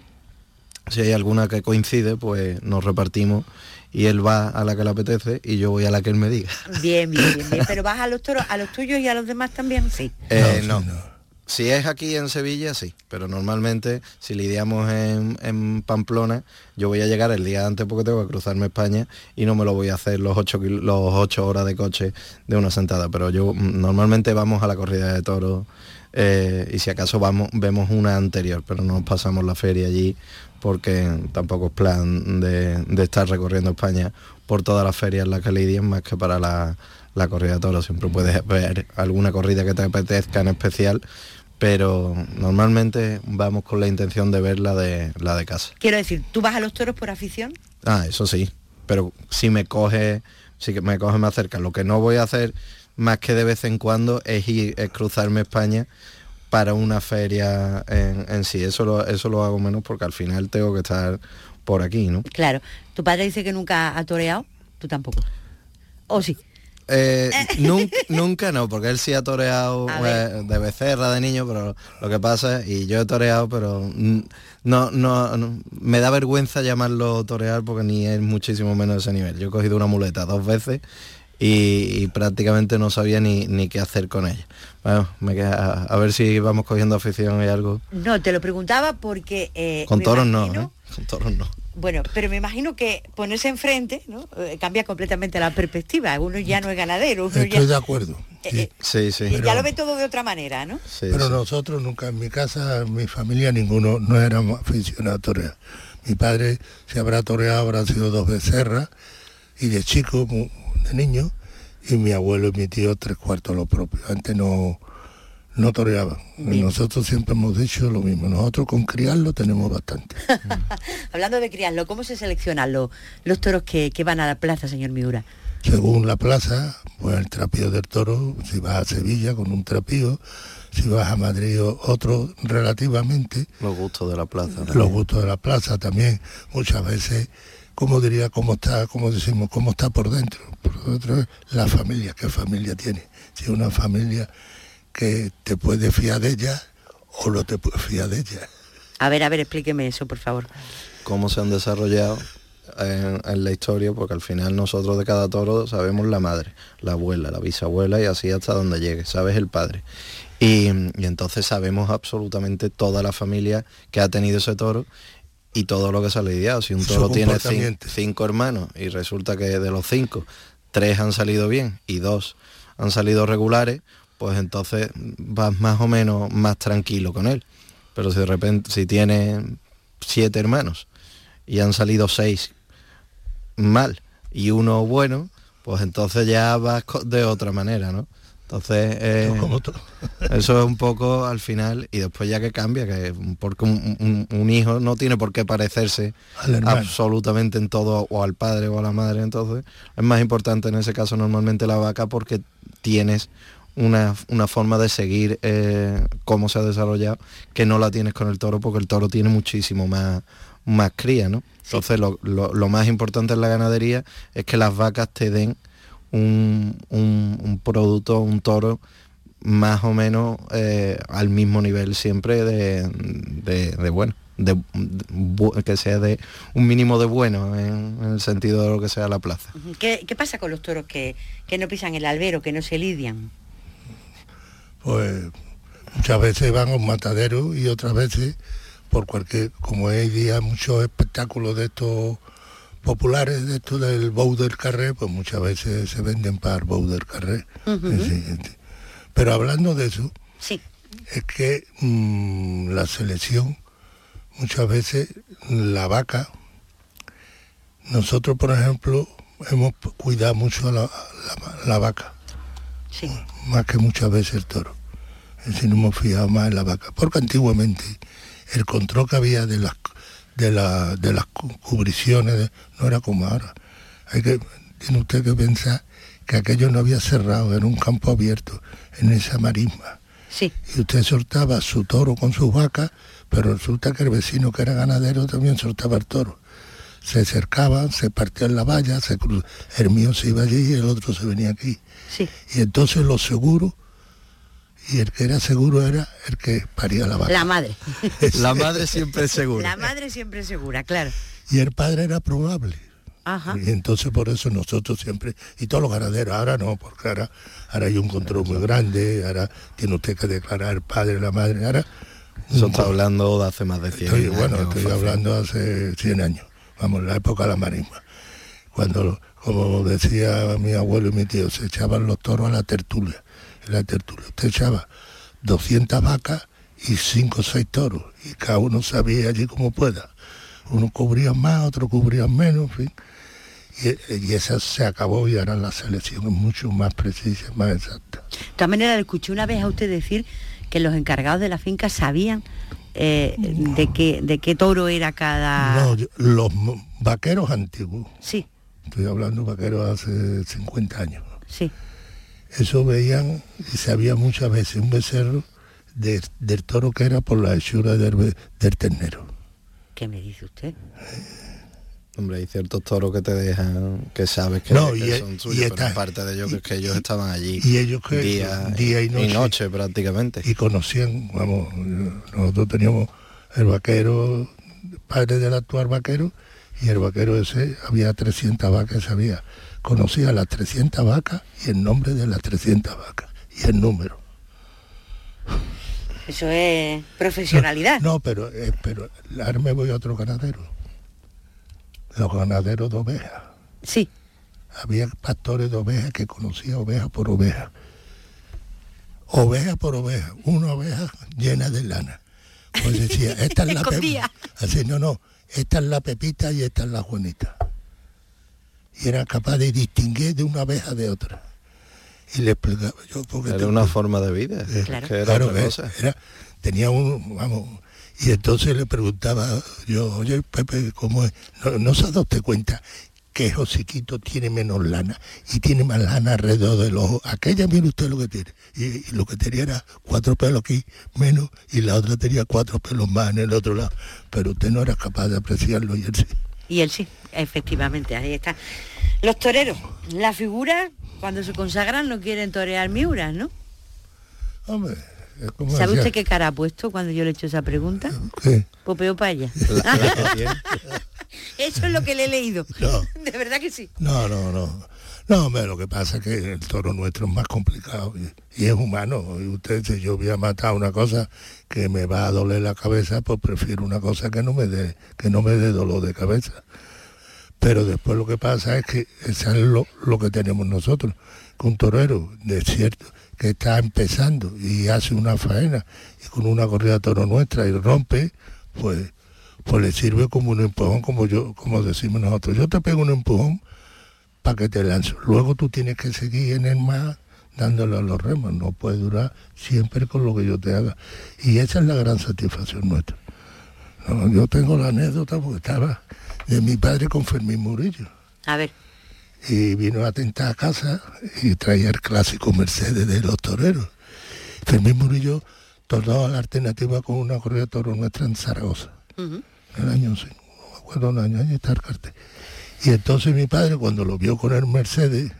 si hay alguna que coincide, pues nos repartimos y él va a la que le apetece y yo voy a la que él me diga. Bien, bien, bien, bien. Pero vas a los toros, a los tuyos y a los demás también, sí. Eh, sí, no. Si es aquí en Sevilla, sí, pero normalmente si lidiamos en, en Pamplona, yo voy a llegar el día antes porque tengo que cruzarme España y no me lo voy a hacer los ocho, kil- los ocho horas de coche de una sentada, pero yo mm, normalmente vamos a la corrida de toros eh, y si acaso vamos, vemos una anterior, pero no pasamos la feria allí porque tampoco es plan de, de estar recorriendo España por todas las ferias en las que lidian más que para la, la corrida de toros. Siempre puedes ver alguna corrida que te apetezca en especial, pero normalmente vamos con la intención de ver la de, la de casa. Quiero decir, ¿tú vas a los toros por afición? Ah, eso sí, pero si me coge, si que me coge más cerca. Lo que no voy a hacer más que de vez en cuando es ir, es cruzarme España para una feria en, en sí. Eso lo, eso lo hago menos porque al final tengo que estar por aquí, ¿no? Claro. ¿Tu padre dice que nunca ha toreado? Tú tampoco. ¿O sí? Eh, nunca, nunca no, porque él sí ha toreado eh, de becerra, de niño, pero lo que pasa, y yo he toreado, pero no, no, no- me da vergüenza llamarlo torear porque ni es muchísimo menos de ese nivel. Yo he cogido una muleta dos veces y, y prácticamente no sabía ni, ni qué hacer con ella. Bueno, me queda, a ver si vamos cogiendo afición y algo. No, te lo preguntaba porque... eh, Con toros no, imagino- ¿eh? Con toros no. Bueno, pero me imagino que ponerse enfrente ¿no? Eh, cambia completamente la perspectiva. Uno ya no es ganadero, uno ya, Estoy de acuerdo. sí. eh, Sí, sí. ya lo ve todo de otra manera, ¿no? sí, Pero sí. nosotros nunca, en mi casa, en mi familia, ninguno no éramos aficionados a torear. Mi padre se habrá toreado, habrá sido dos becerras, y de chico, de niño, y mi abuelo y mi tío tres cuartos lo propio. Antes no, no toreaban. Nosotros siempre hemos dicho lo mismo. Nosotros con criarlo tenemos bastante. Hablando de criarlo, ¿cómo se seleccionan los, los toros que, que van a la plaza, señor Miura? Según la plaza, pues el trapío del toro, si vas a Sevilla con un trapío, si vas a Madrid otro relativamente, Los gustos de la plaza. ¿no? los gustos de la plaza también, muchas veces, como diría, cómo está, como decimos, cómo está por dentro. Por dentro es la familia, qué familia tiene. Si es una familia que te puede fiar de ella o no te puedes fiar de ella. A ver, a ver, explíqueme eso, por favor. cómo se han desarrollado en, en la historia, porque al final nosotros de cada toro sabemos la madre, la abuela, la bisabuela y así hasta donde llegue, sabes el padre. Y, y entonces sabemos absolutamente toda la familia que ha tenido ese toro y todo lo que se ha lidiado. Si un toro tiene cin- comportamiento. cinco hermanos y resulta que de los cinco, tres han salido bien y dos han salido regulares, pues entonces vas más o menos más tranquilo con él. Pero si de repente, si tiene siete hermanos y han salido seis mal y uno bueno, pues entonces ya vas de otra manera, ¿no? Entonces, eh, Como eso es un poco al final y después ya que cambia, que porque un, un- un hijo no tiene por qué parecerse absolutamente en todo o al padre o a la madre, entonces es más importante en ese caso normalmente la vaca porque tienes una, una forma de seguir eh, cómo se ha desarrollado que no la tienes con el toro porque el toro tiene muchísimo más, más cría, ¿no? Entonces lo, lo- lo más importante en la ganadería es que las vacas te den un, un- un producto, un toro más o menos eh, al mismo nivel siempre de, de- de bueno, de, que sea de un mínimo de bueno en, en el sentido de lo que sea la plaza. ¿Qué, qué pasa con los toros que, que no pisan el albero, que no se lidian? Pues muchas veces van a un matadero y otras veces por cualquier, como hay día muchos espectáculos de estos populares, de estos del Bow del Carré, pues muchas veces se venden para el Bow del Carré. Sí. Pero hablando de eso, Sí. es que mm, la selección, muchas veces la vaca, nosotros por ejemplo hemos cuidado mucho la, la- la vaca, Sí. más que muchas veces el toro. Es decir, nos hemos fijado más en la vaca, porque antiguamente el control que había de las de, la- de las cu- cubriciones no era como ahora. Hay que, tiene usted que pensar que aquello no había cerrado, era un campo abierto en esa marisma Sí. y usted soltaba su toro con sus vacas, pero resulta que el vecino que era ganadero también soltaba el toro. Se cercaban, se partían la valla, se cru- el mío se iba allí y el otro se venía aquí. Sí. Y entonces los seguros, y el que era seguro era el que paría la vaca. La madre. La madre siempre es segura. La madre siempre segura, claro. Y el padre era probable. Ajá. Y entonces por eso nosotros siempre, y todos los ganaderos, ahora no, porque ahora, ahora hay un control muy grande, ahora tiene usted que declarar el padre, la madre, ahora... Eso está hablando de hace más de 100 Estoy, años. bueno, estoy fácil. hablando hace 100 años, vamos, la época de la marisma. Cuando, como decía mi abuelo y mi tío, se echaban los toros a la tertulia. En la tertulia usted echaba 200 vacas y 5 o 6 toros, y cada uno sabía allí como pueda. Uno cubría más, otro cubría menos, en fin. Y, y esa se acabó y ahora la selección es mucho más precisa, más exacta. De todas maneras, escuché una vez a usted decir que los encargados de la finca sabían eh, de, qué, de qué toro era cada... No, yo- los vaqueros antiguos, Sí, estoy hablando de vaqueros hace 50 años, sí. Eso veían y sabía muchas veces un becerro de- del toro que era por la hechura del, del ternero. ¿Qué me dice usted? Hombre, hay ciertos toros que te dejan, que sabes que, No, que y- son y suyos, pero está- aparte de ellos, que es que ellos estaban allí y ellos que- día, día y noche. prácticamente. Y conocían, vamos, nosotros teníamos el vaquero, padre del actual vaquero, y el vaquero ese había 300 vacas, sabía, conocía las 300 vacas y el nombre de las 300 vacas y el número. Eso es profesionalidad. No, pero, eh, pero ahora me voy a otro ganadero. Los ganaderos de ovejas. Sí, Había pastores de ovejas que conocía oveja por oveja. Oveja por oveja. Una oveja llena de lana. Pues decía, esta es la pepita. Así, no, no, esta es la pepita y esta es la juanita. Y era capaz de distinguir de una oveja de otra. Y le explicaba yo porque Era te- una forma de vida, eh, Claro. que era Claro, otra eh, cosa. era- tenía un, vamos, y entonces le preguntaba yo, oye Pepe, ¿cómo es? ¿No, no se ha dado usted cuenta que Josiquito tiene menos lana y tiene más lana alrededor del ojo? Aquella mire usted lo que tiene. Y, y lo que tenía era cuatro pelos aquí menos y la otra tenía cuatro pelos más en el otro lado. Pero usted no era capaz de apreciarlo y él sí. Y él sí, efectivamente, ahí está. Los toreros, la figura, cuando se consagran no quieren torear miuras, ¿no? Hombre, ¿Sabe usted qué cara ha puesto cuando yo le he hecho esa pregunta? ¿qué? Popeo Paya. Eso es lo que le he leído. No. De verdad que sí. No, no, no. No, hombre, lo que pasa es que el toro nuestro es más complicado y, es humano. Y usted, si yo voy a matar una cosa que me va a doler la cabeza, pues prefiero una cosa que no me dé, que no me dé dolor de cabeza. Pero después lo que pasa es que eso es lo, lo que tenemos nosotros, que un torero de cierto que está empezando y hace una faena y con una corrida toro nuestra y rompe, pues pues le sirve como un empujón, como yo, como decimos nosotros. Yo te pego un empujón para que te lanzo. Luego tú tienes que seguir en el mar dándole a los remos. No puede durar siempre con lo que yo te haga. Y esa es la gran satisfacción nuestra. No, yo tengo la anécdota porque estaba de mi padre con Fermín Murillo. A ver, Y vino a tentar a casa y traía el clásico Mercedes de los toreros. Fermín Murillo tornó a la alternativa con una corrida de toros nuestra en Zaragoza en el año sí, cuatro años, ahí está el cartel. Y entonces mi padre, cuando lo vio con el Mercedes,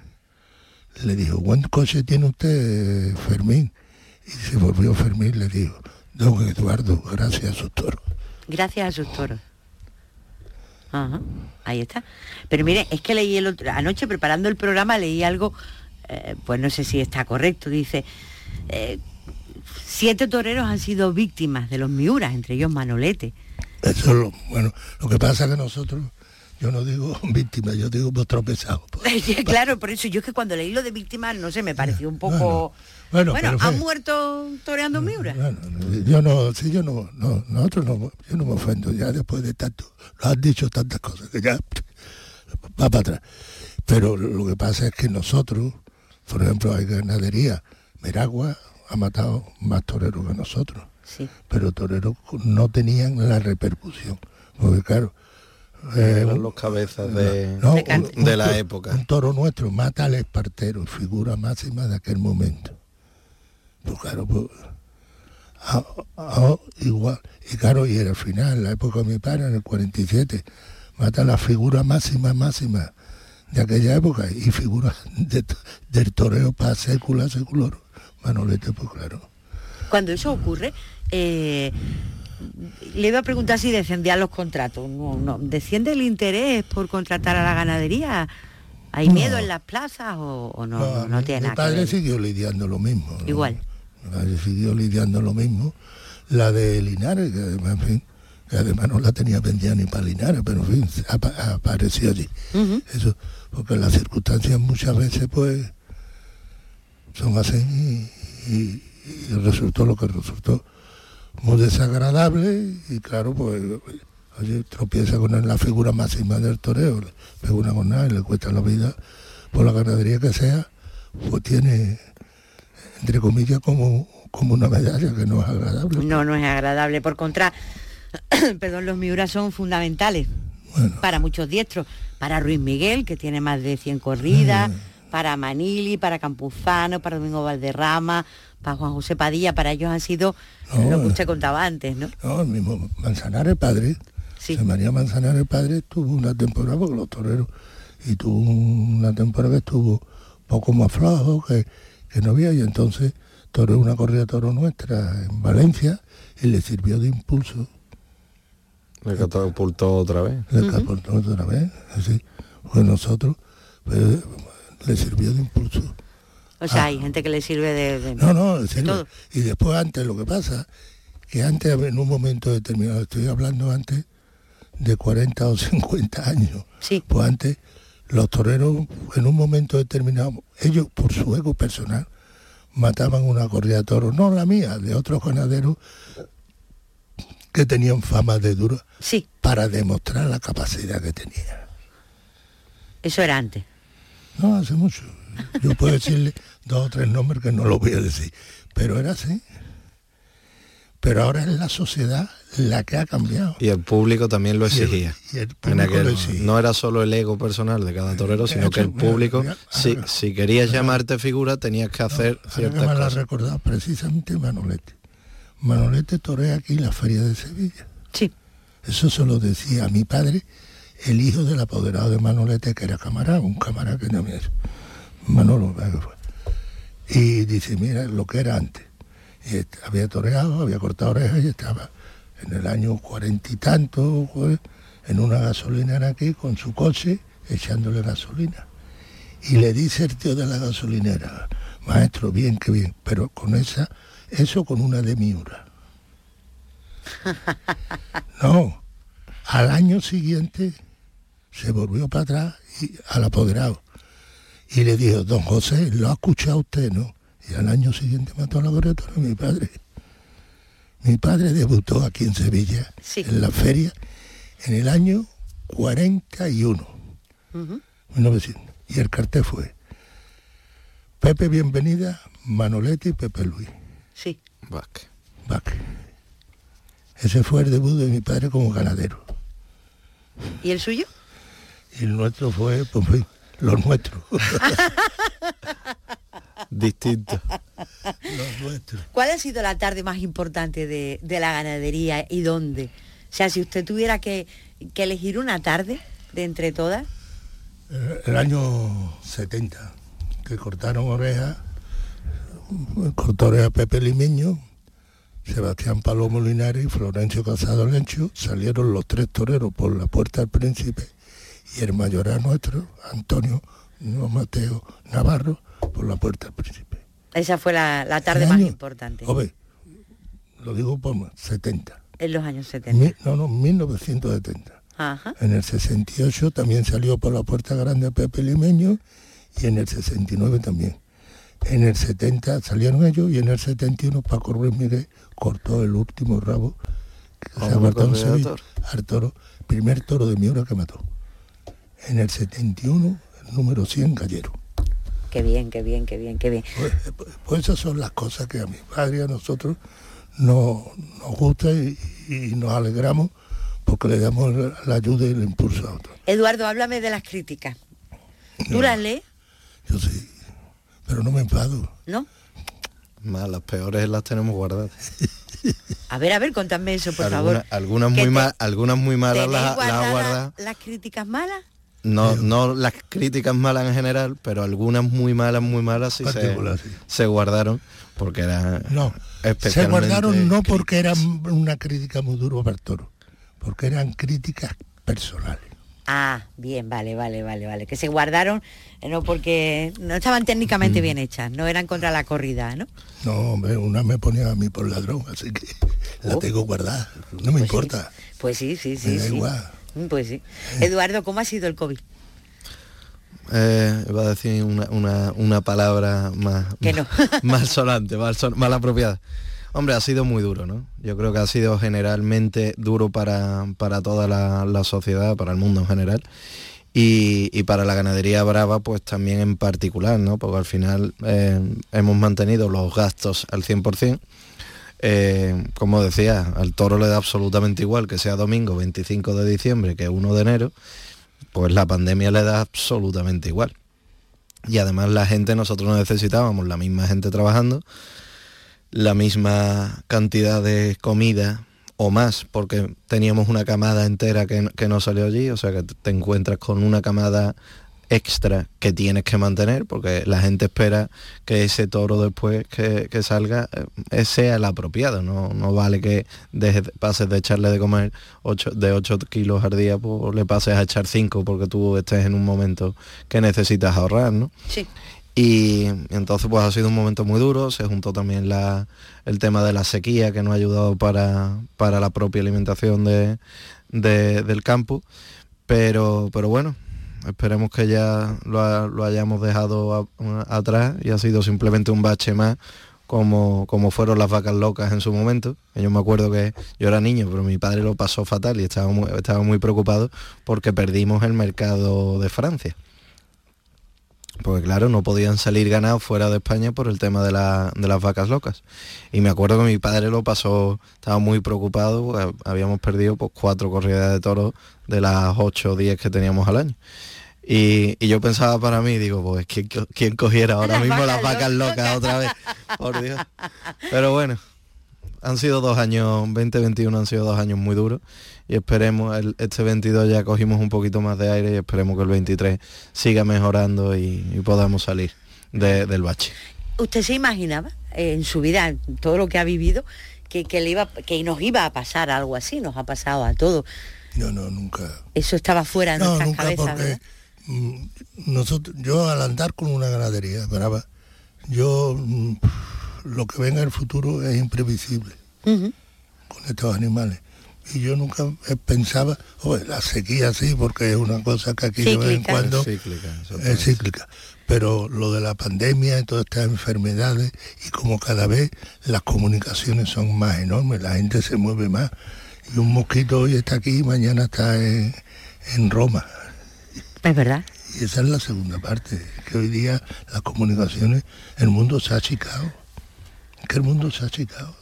le dijo, ¿buen coche tiene usted, Fermín? Y se volvió Fermín y le dijo, don Eduardo, gracias a sus toros. Gracias a sus toros. Ajá, ahí está. Pero mire, es que leí el otro, anoche preparando el programa leí algo, eh, pues no sé si está correcto, dice, eh, siete toreros han sido víctimas de los Miuras, entre ellos Manolete. Eso es lo, bueno, lo que pasa es que nosotros, yo no digo víctima, yo digo tropezados. claro, por eso yo es que cuando leí lo de víctimas, no sé, me pareció un poco... Bueno, ¿han muerto toreando Miuras? Bueno, yo no, sí, yo no, no, nosotros no, yo no me ofendo, ya después de tanto, lo han dicho tantas cosas que ya va para atrás. Pero lo que pasa es que nosotros, por ejemplo, hay ganadería, Meragua ha matado más toreros que nosotros, Sí. pero toreros no tenían la repercusión, porque claro, eh, Eran los cabezas de, no, De un- de la época. Un toro nuestro mata al espartero, figura máxima de aquel momento. Pues claro, pues, igual. Y claro, y al final, en la época de mi padre, en el 47, mata la figura máxima, máxima de aquella época y figura de del toreo para sécula, secular. Manolete, pues claro. Cuando eso ocurre, eh, le iba a preguntar si descendían los contratos. No, no. ¿Desciende el interés por contratar a la ganadería? ¿Hay No. miedo en las plazas o, o no, no, no mi- tiene mi nada que padre ver? siguió lidiando lo mismo. Igual. Mi padre siguió lidiando lo mismo. La de Linares, que además, en fin, que además no la tenía vendida ni para Linares, pero en fin, apa- apareció allí. Eso, porque las circunstancias muchas veces pues son así y, y- y resultó lo que resultó. Muy desagradable y claro, pues oye, tropieza con la figura máxima del toreo, le pega una con nada y le cuesta la vida por la ganadería que sea, pues tiene, entre comillas, como, como una medalla que no es agradable. No, no es agradable. Por contra, perdón, los Miuras son fundamentales Bueno, para muchos diestros. Para Ruiz Miguel, que tiene más de 100 corridas, para Manili, para Campuzano, para Domingo Valderrama, para Juan José Padilla, para ellos han sido No, lo que usted contaba antes, ¿no? no, el mismo Manzanares padre, Sí. José María Manzanares padre tuvo una temporada, porque los toreros, y tuvo una temporada que estuvo poco más flojo, que, que no había, y entonces toreó una corrida de toro nuestra en Valencia y le sirvió de impulso, Le catapultó otra vez. le catapultó otra vez, así, porque nosotros pues, le sirvió de impulso. O sea, Ah. hay gente que le sirve de... de- No, no, sirve. todo. Y después antes lo que pasa, que antes en un momento determinado, estoy hablando antes de 40 o 50 años, Sí. pues antes los toreros en un momento determinado, ellos por su ego personal, mataban una corrida de toros, no la mía, de otros ganaderos que tenían fama de duro, Sí, para demostrar la capacidad que tenía. eso era antes. No, hace mucho. Yo puedo decirle dos o tres nombres que no los voy a decir, pero era así. Pero ahora es la sociedad la que ha cambiado. Y el público también lo Y el- exigía. y el público aquel- lo exigía. no era solo el ego personal de cada torero, sino que el mira, público, mira, si, ahora- si querías llamarte figura, tenías que hacer que ciertas me lo ha cosas. recordado precisamente Manolete. Manolete torea aquí en la feria de Sevilla. Sí. Eso se lo decía a mi padre, el hijo del apoderado de Manolete, que era camarada, un camarada que no me Manolo, ¿verdad que fue? Y dice, mira lo que era antes. Y había toreado, había cortado orejas y estaba en el año cuarenta y tanto, en una gasolinera aquí con su coche echándole gasolina. Y le dice el tío de la gasolinera, maestro, bien, que bien, pero con esa, eso con una de Miura. No, al año siguiente se volvió para atrás y, al apoderado y le dijo, don José, ¿lo ha escuchado usted, no? Y al año siguiente mató a la corredora mi padre. Mi padre debutó aquí en Sevilla, Sí. en la feria, en el año 41, Ujú. 1900. Y el cartel fue Pepe Bienvenida, Manolete y Pepe Luis. Sí. Bac. Bac. Ese fue el debut de mi padre como ganadero. ¿Y el suyo? Y el nuestro fue, pues, los nuestros. Distinto. los nuestros. ¿Cuál ha sido la tarde más importante de, de la ganadería y dónde? O sea, si usted tuviera que que elegir una tarde de entre todas. El, el año 70, que cortaron orejas, cortó oreja Pepe Limeño, Sebastián Palomo Linares y Florencio Casado Lencho, salieron los tres toreros por la puerta del príncipe y el mayoral nuestro, Antonio no, Mateo Navarro, por la puerta del príncipe. Esa fue la, la tarde más año- importante Ove, lo digo por más, 70. en los años 70. Mi- no, no, 1970. Ajá. En el 68 también salió por la puerta grande Pepe Limeño y en el 69 también. En el 70 salieron ellos y en el 71 Paco Ruiz Miguel cortó el último rabo que se en Sevilla, toro. al toro, primer toro de Miura que mató. En el 71, el número 100 Gallero. Qué bien, qué bien, qué bien, qué bien. Pues, pues- esas son las cosas que a mi padre y a nosotros nos, nos gusta y, y nos alegramos porque le damos la, ayuda y el impulso a otros. Eduardo, háblame de las críticas. ¿Tú las lees? Yo sí, pero no me enfado. ¿No? Más, las peores las tenemos guardadas. A ver, a ver, contadme eso, por Algunas, favor. algunas ¿Que muy te- mal, algunas muy malas ¿Tenéis las, las guardadas. las críticas malas? No, no las críticas malas en general, pero algunas muy malas, muy malas sí se, sí. se guardaron porque era No, se guardaron no porque eran una crítica muy duro para el toro, porque eran críticas personales. Ah, bien, vale, vale, vale, vale. Que se guardaron, eh, no porque no estaban Mm. técnicamente bien hechas, no eran contra la corrida, ¿no? No, hombre, una me ponía a mí por ladrón, así que la Oh. tengo guardada. No me Pues sí. importa. Pues sí, sí, sí, Me da sí. igual. Mm, Pues sí. Eduardo, ¿cómo ha sido el COVID? Eh, iba a decir una, una- una palabra más, Que no. más sonante, más, son- más apropiada. Hombre, ha sido muy duro, ¿no? Yo creo que ha sido generalmente duro para, para toda la, la sociedad, para el mundo en general. Y, y para la ganadería brava, pues también en particular, ¿no? Porque al final eh, hemos mantenido los gastos al 100%. Eh, como decía, al toro le da absolutamente igual que sea domingo 25 de diciembre que 1 de enero, pues la pandemia le da absolutamente igual. Y además la gente, nosotros no necesitábamos la misma gente trabajando, la misma cantidad de comida o más, porque teníamos una camada entera que, que no salió allí, o sea que te encuentras con una camada extra que tienes que mantener, porque la gente espera que ese toro después que, que salga eh, sea el apropiado, no, no vale que dejes de- pases de echarle de comer ocho- de 8 kilos al día, pues le pases a echar 5 porque tú estés en un momento que necesitas ahorrar, ¿no? Sí. Y entonces pues ha sido un momento muy duro, se juntó también la, el tema de la sequía que nos ha ayudado para, para la propia alimentación de, de- del campo, pero, pero bueno, esperemos que ya lo, lo hayamos dejado atrás y ha sido simplemente un bache más como, como fueron las vacas locas en su momento. Yo me acuerdo que yo era niño, pero mi padre lo pasó fatal y estaba muy, estaba muy preocupado porque perdimos el mercado de Francia. Porque claro, no podían salir ganados fuera de España por el tema de, la- de las vacas locas. Y me acuerdo que mi padre lo pasó, estaba muy preocupado, porque habíamos perdido pues, cuatro corridas de toros de las 8 o 10 que teníamos al año. Y, y yo pensaba para mí, digo, pues ¿quién, quién cogiera ahora Las mismo las vacas locas otra vez? Por Dios. Pero bueno, han sido dos años, 2021 han sido dos años muy duros y esperemos, el, este 22 ya cogimos un poquito más de aire y esperemos que el 23 siga mejorando y, y podamos salir de- del bache. ¿Usted se imaginaba eh, en su vida, en todo lo que ha vivido, que, que le iba, que nos iba a pasar algo así? Nos ha pasado a todos. No, no, nunca. Eso estaba fuera de No, nuestras nunca cabezas, porque ¿verdad? Mm, nosotros, yo al andar con una ganadería brava, yo mm, lo que venga en el futuro es imprevisible con estos animales. Y yo nunca eh, pensaba, "Oye, la sequía sí, porque es una cosa que aquí de vez en cuando Es cíclica, exactamente. es cíclica. Pero lo de la pandemia y todas estas enfermedades, y como cada vez las comunicaciones son más enormes, la gente se mueve más. Y un mosquito hoy está aquí y mañana está en, en Roma. Es verdad. Y esa es la segunda parte, que hoy día las comunicaciones, el mundo se ha achicado. Es que el mundo se ha achicado.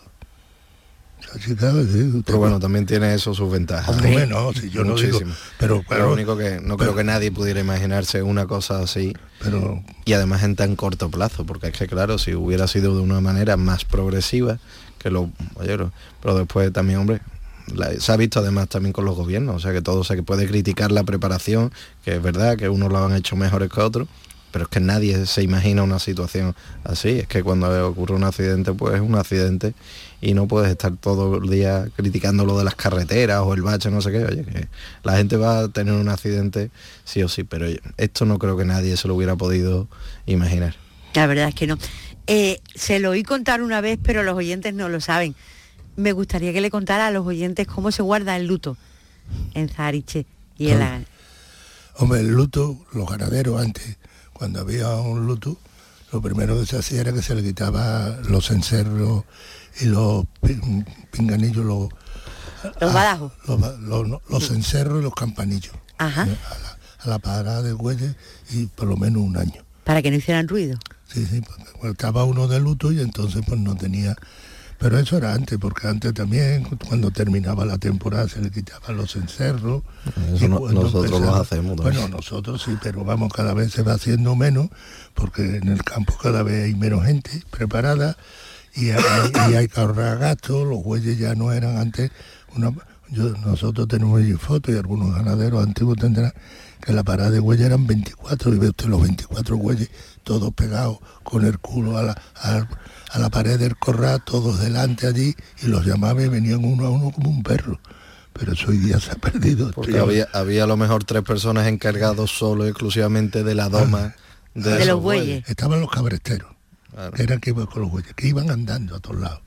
Se ha achicado, sí, usted Pero bueno, también tiene eso sus ventajas. Hombre, no, si yo no digo, pero Pero claro, lo único que no creo que nadie pudiera imaginarse una cosa así pero y además en tan corto plazo, porque es que claro, si hubiera sido de una manera más progresiva, que lo, oye, lo- pero después también, hombre, se ha visto además también con los gobiernos, o sea que todo se puede criticar la preparación, que es verdad que unos lo han hecho mejores que otros, pero es que nadie se imagina una situación así, es que cuando ocurre un accidente pues es un accidente y no puedes estar todo el día criticando lo de las carreteras o el bache, no sé qué, oye, que la gente va a tener un accidente sí o sí, pero esto no creo que nadie se lo hubiera podido imaginar. La verdad es que no. Eh, se lo oí contar una vez, pero los oyentes no lo saben. Me gustaría que le contara a los oyentes cómo se guarda el luto en Zariche y en la... Hombre, el luto, los ganaderos antes, cuando había un luto, lo primero que se hacía era que se le quitaba los encerros y los pinganillos, los, los ah, badajos. Los, encerros y los campanillos. Ajá. Eh, a, la, parada de güeyes y por lo menos un año. Para que no hicieran ruido. Sí, sí, porque estaba uno de luto y entonces pues no tenía... Pero eso era antes, porque antes también, cuando terminaba la temporada, se le quitaban los encerros. nosotros lo hacemos. Bueno, nosotros sí, pero vamos, cada vez se va haciendo menos, porque en el campo cada vez hay menos gente preparada y hay, que ahorrar gastos, los bueyes ya no eran antes, una, nosotros tenemos allí fotos y algunos ganaderos antiguos tendrán que la parada de bueyes eran 24 y ve usted los 24 bueyes todos pegados con el culo a la, a, la pared del corral, todos delante allí y los llamaba y venían uno a uno como un perro pero eso hoy día se ha perdido. Porque había, había a lo mejor tres personas encargados solo exclusivamente de la doma ah, de, los bueyes. Estaban los cabresteros eran que iban con los bueyes, que iban andando a todos lados.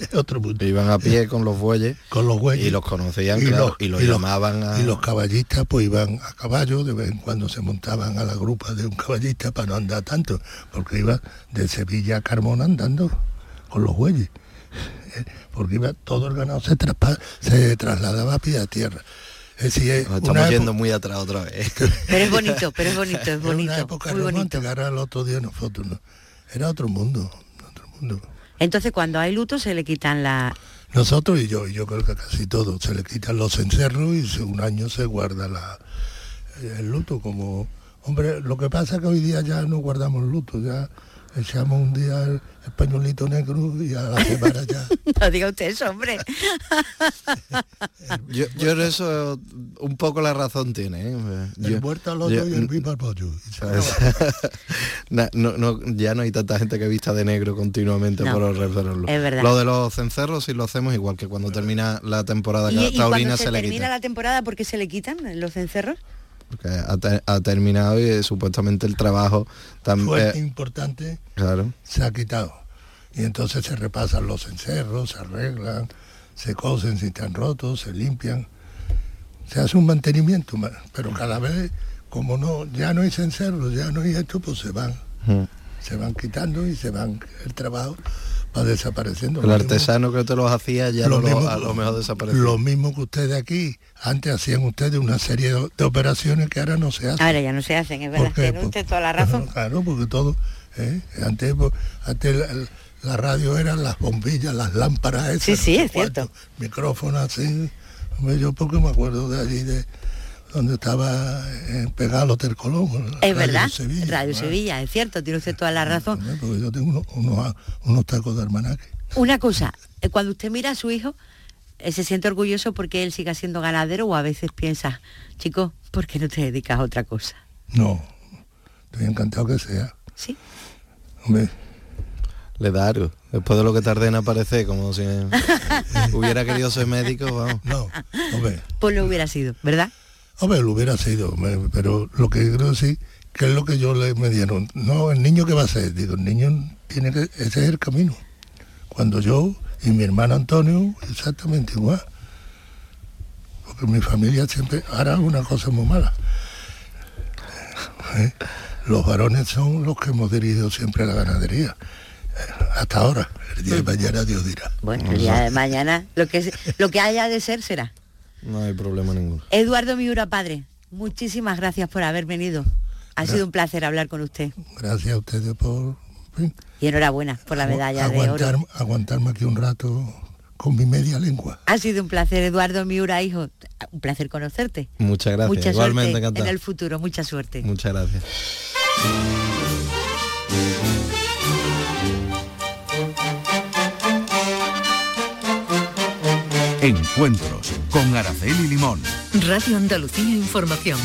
otro punto. Iban a pie con los bueyes. con los bueyes. Y los conocían, y, los, y los llamaban a... Y los caballistas pues iban a caballo, de vez en cuando se montaban a la grupa de un caballista para no andar tanto, porque iba de Sevilla a Carmona andando con los bueyes. Porque iba todo el ganado se, se trasladaba a pie a tierra. Es estamos yendo muy atrás otra vez. Pero es bonito, pero es bonito, es bonito. Era época muy bonito. el otro día nosotros, ¿no? Era otro mundo, otro mundo. Entonces cuando hay luto se le quitan la... Nosotros y yo, y yo creo que casi todos, se le quitan los encerros y un año se guarda la, el luto como... Hombre, lo que pasa es que hoy día ya no guardamos luto, ya echamos un día el, pañuelito negro y a la semana ya. no diga usted eso, hombre. yo, yo, en eso un poco la razón tiene. ¿eh? El muerto al otro y el vivo al pollo. no, ya no hay tanta gente que vista de negro continuamente por el Es verdad. Lo de los cencerros sí lo hacemos igual que cuando termina la temporada ¿Y, taurina se, le termina la temporada porque se le quitan los cencerros? Porque ha, terminado y eh, supuestamente el trabajo también importante claro. se ha quitado. Y entonces se repasan los encerros, se arreglan, se cosen si están rotos, se limpian, se hace un mantenimiento, pero cada vez como no ya no hay encerros, ya no hay esto, pues se van, se van quitando y se van el trabajo va desapareciendo. El artesano que te los hacía ya lo, a lo mejor desapareció. Lo mismo que ustedes aquí, antes hacían ustedes una serie de, operaciones que ahora no se hacen. Ahora ya no se hacen, es verdad, tiene usted toda la razón. Claro, porque todo, ¿eh? antes, pues, antes la, radio eran las bombillas, las lámparas esas. Sí, sí, es cierto. Micrófonos así. Yo porque me acuerdo de allí de donde estaba eh, pegado el Hotel Colón. Es verdad, Radio Sevilla, es cierto, tiene usted toda la razón. Porque yo tengo unos, tacos de hermanaque. Una cosa, eh, cuando usted mira a su hijo, eh, ¿se siente orgulloso porque él siga siendo ganadero o a veces piensa, chico, ¿por qué no te dedicas a otra cosa? No, estoy encantado que sea. ¿Sí? Hombre, le da algo. Después de lo que tardé en aparecer, como si hubiera querido ser médico, vamos. No, hombre. Pues lo hubiera sido, ¿verdad? Hombre, lo hubiera sido, pero lo que creo sí, que es lo que yo le me dieron. No, el niño que va a ser, digo, el niño tiene que, ese es el camino. Cuando yo y mi hermano Antonio, exactamente igual. Porque mi familia siempre hará una cosa muy mala. ¿Eh? Los varones son los que hemos dirigido siempre a la ganadería. Hasta ahora. El día de mañana Dios dirá. Bueno, el día de mañana lo que, lo que haya de ser será. No hay problema ninguno. Eduardo Miura, padre, muchísimas gracias por haber venido. Ha sido un placer hablar con usted. Gracias a ustedes por... Y enhorabuena por la medalla de oro. Aguantarme aquí un rato con mi media lengua. Ha sido un placer, Eduardo Miura, hijo. Un placer conocerte. Muchas gracias. Mucha Igualmente suerte en el futuro. Mucha suerte. Muchas gracias. Encuentros con Araceli Limón. Radio Andalucía Información.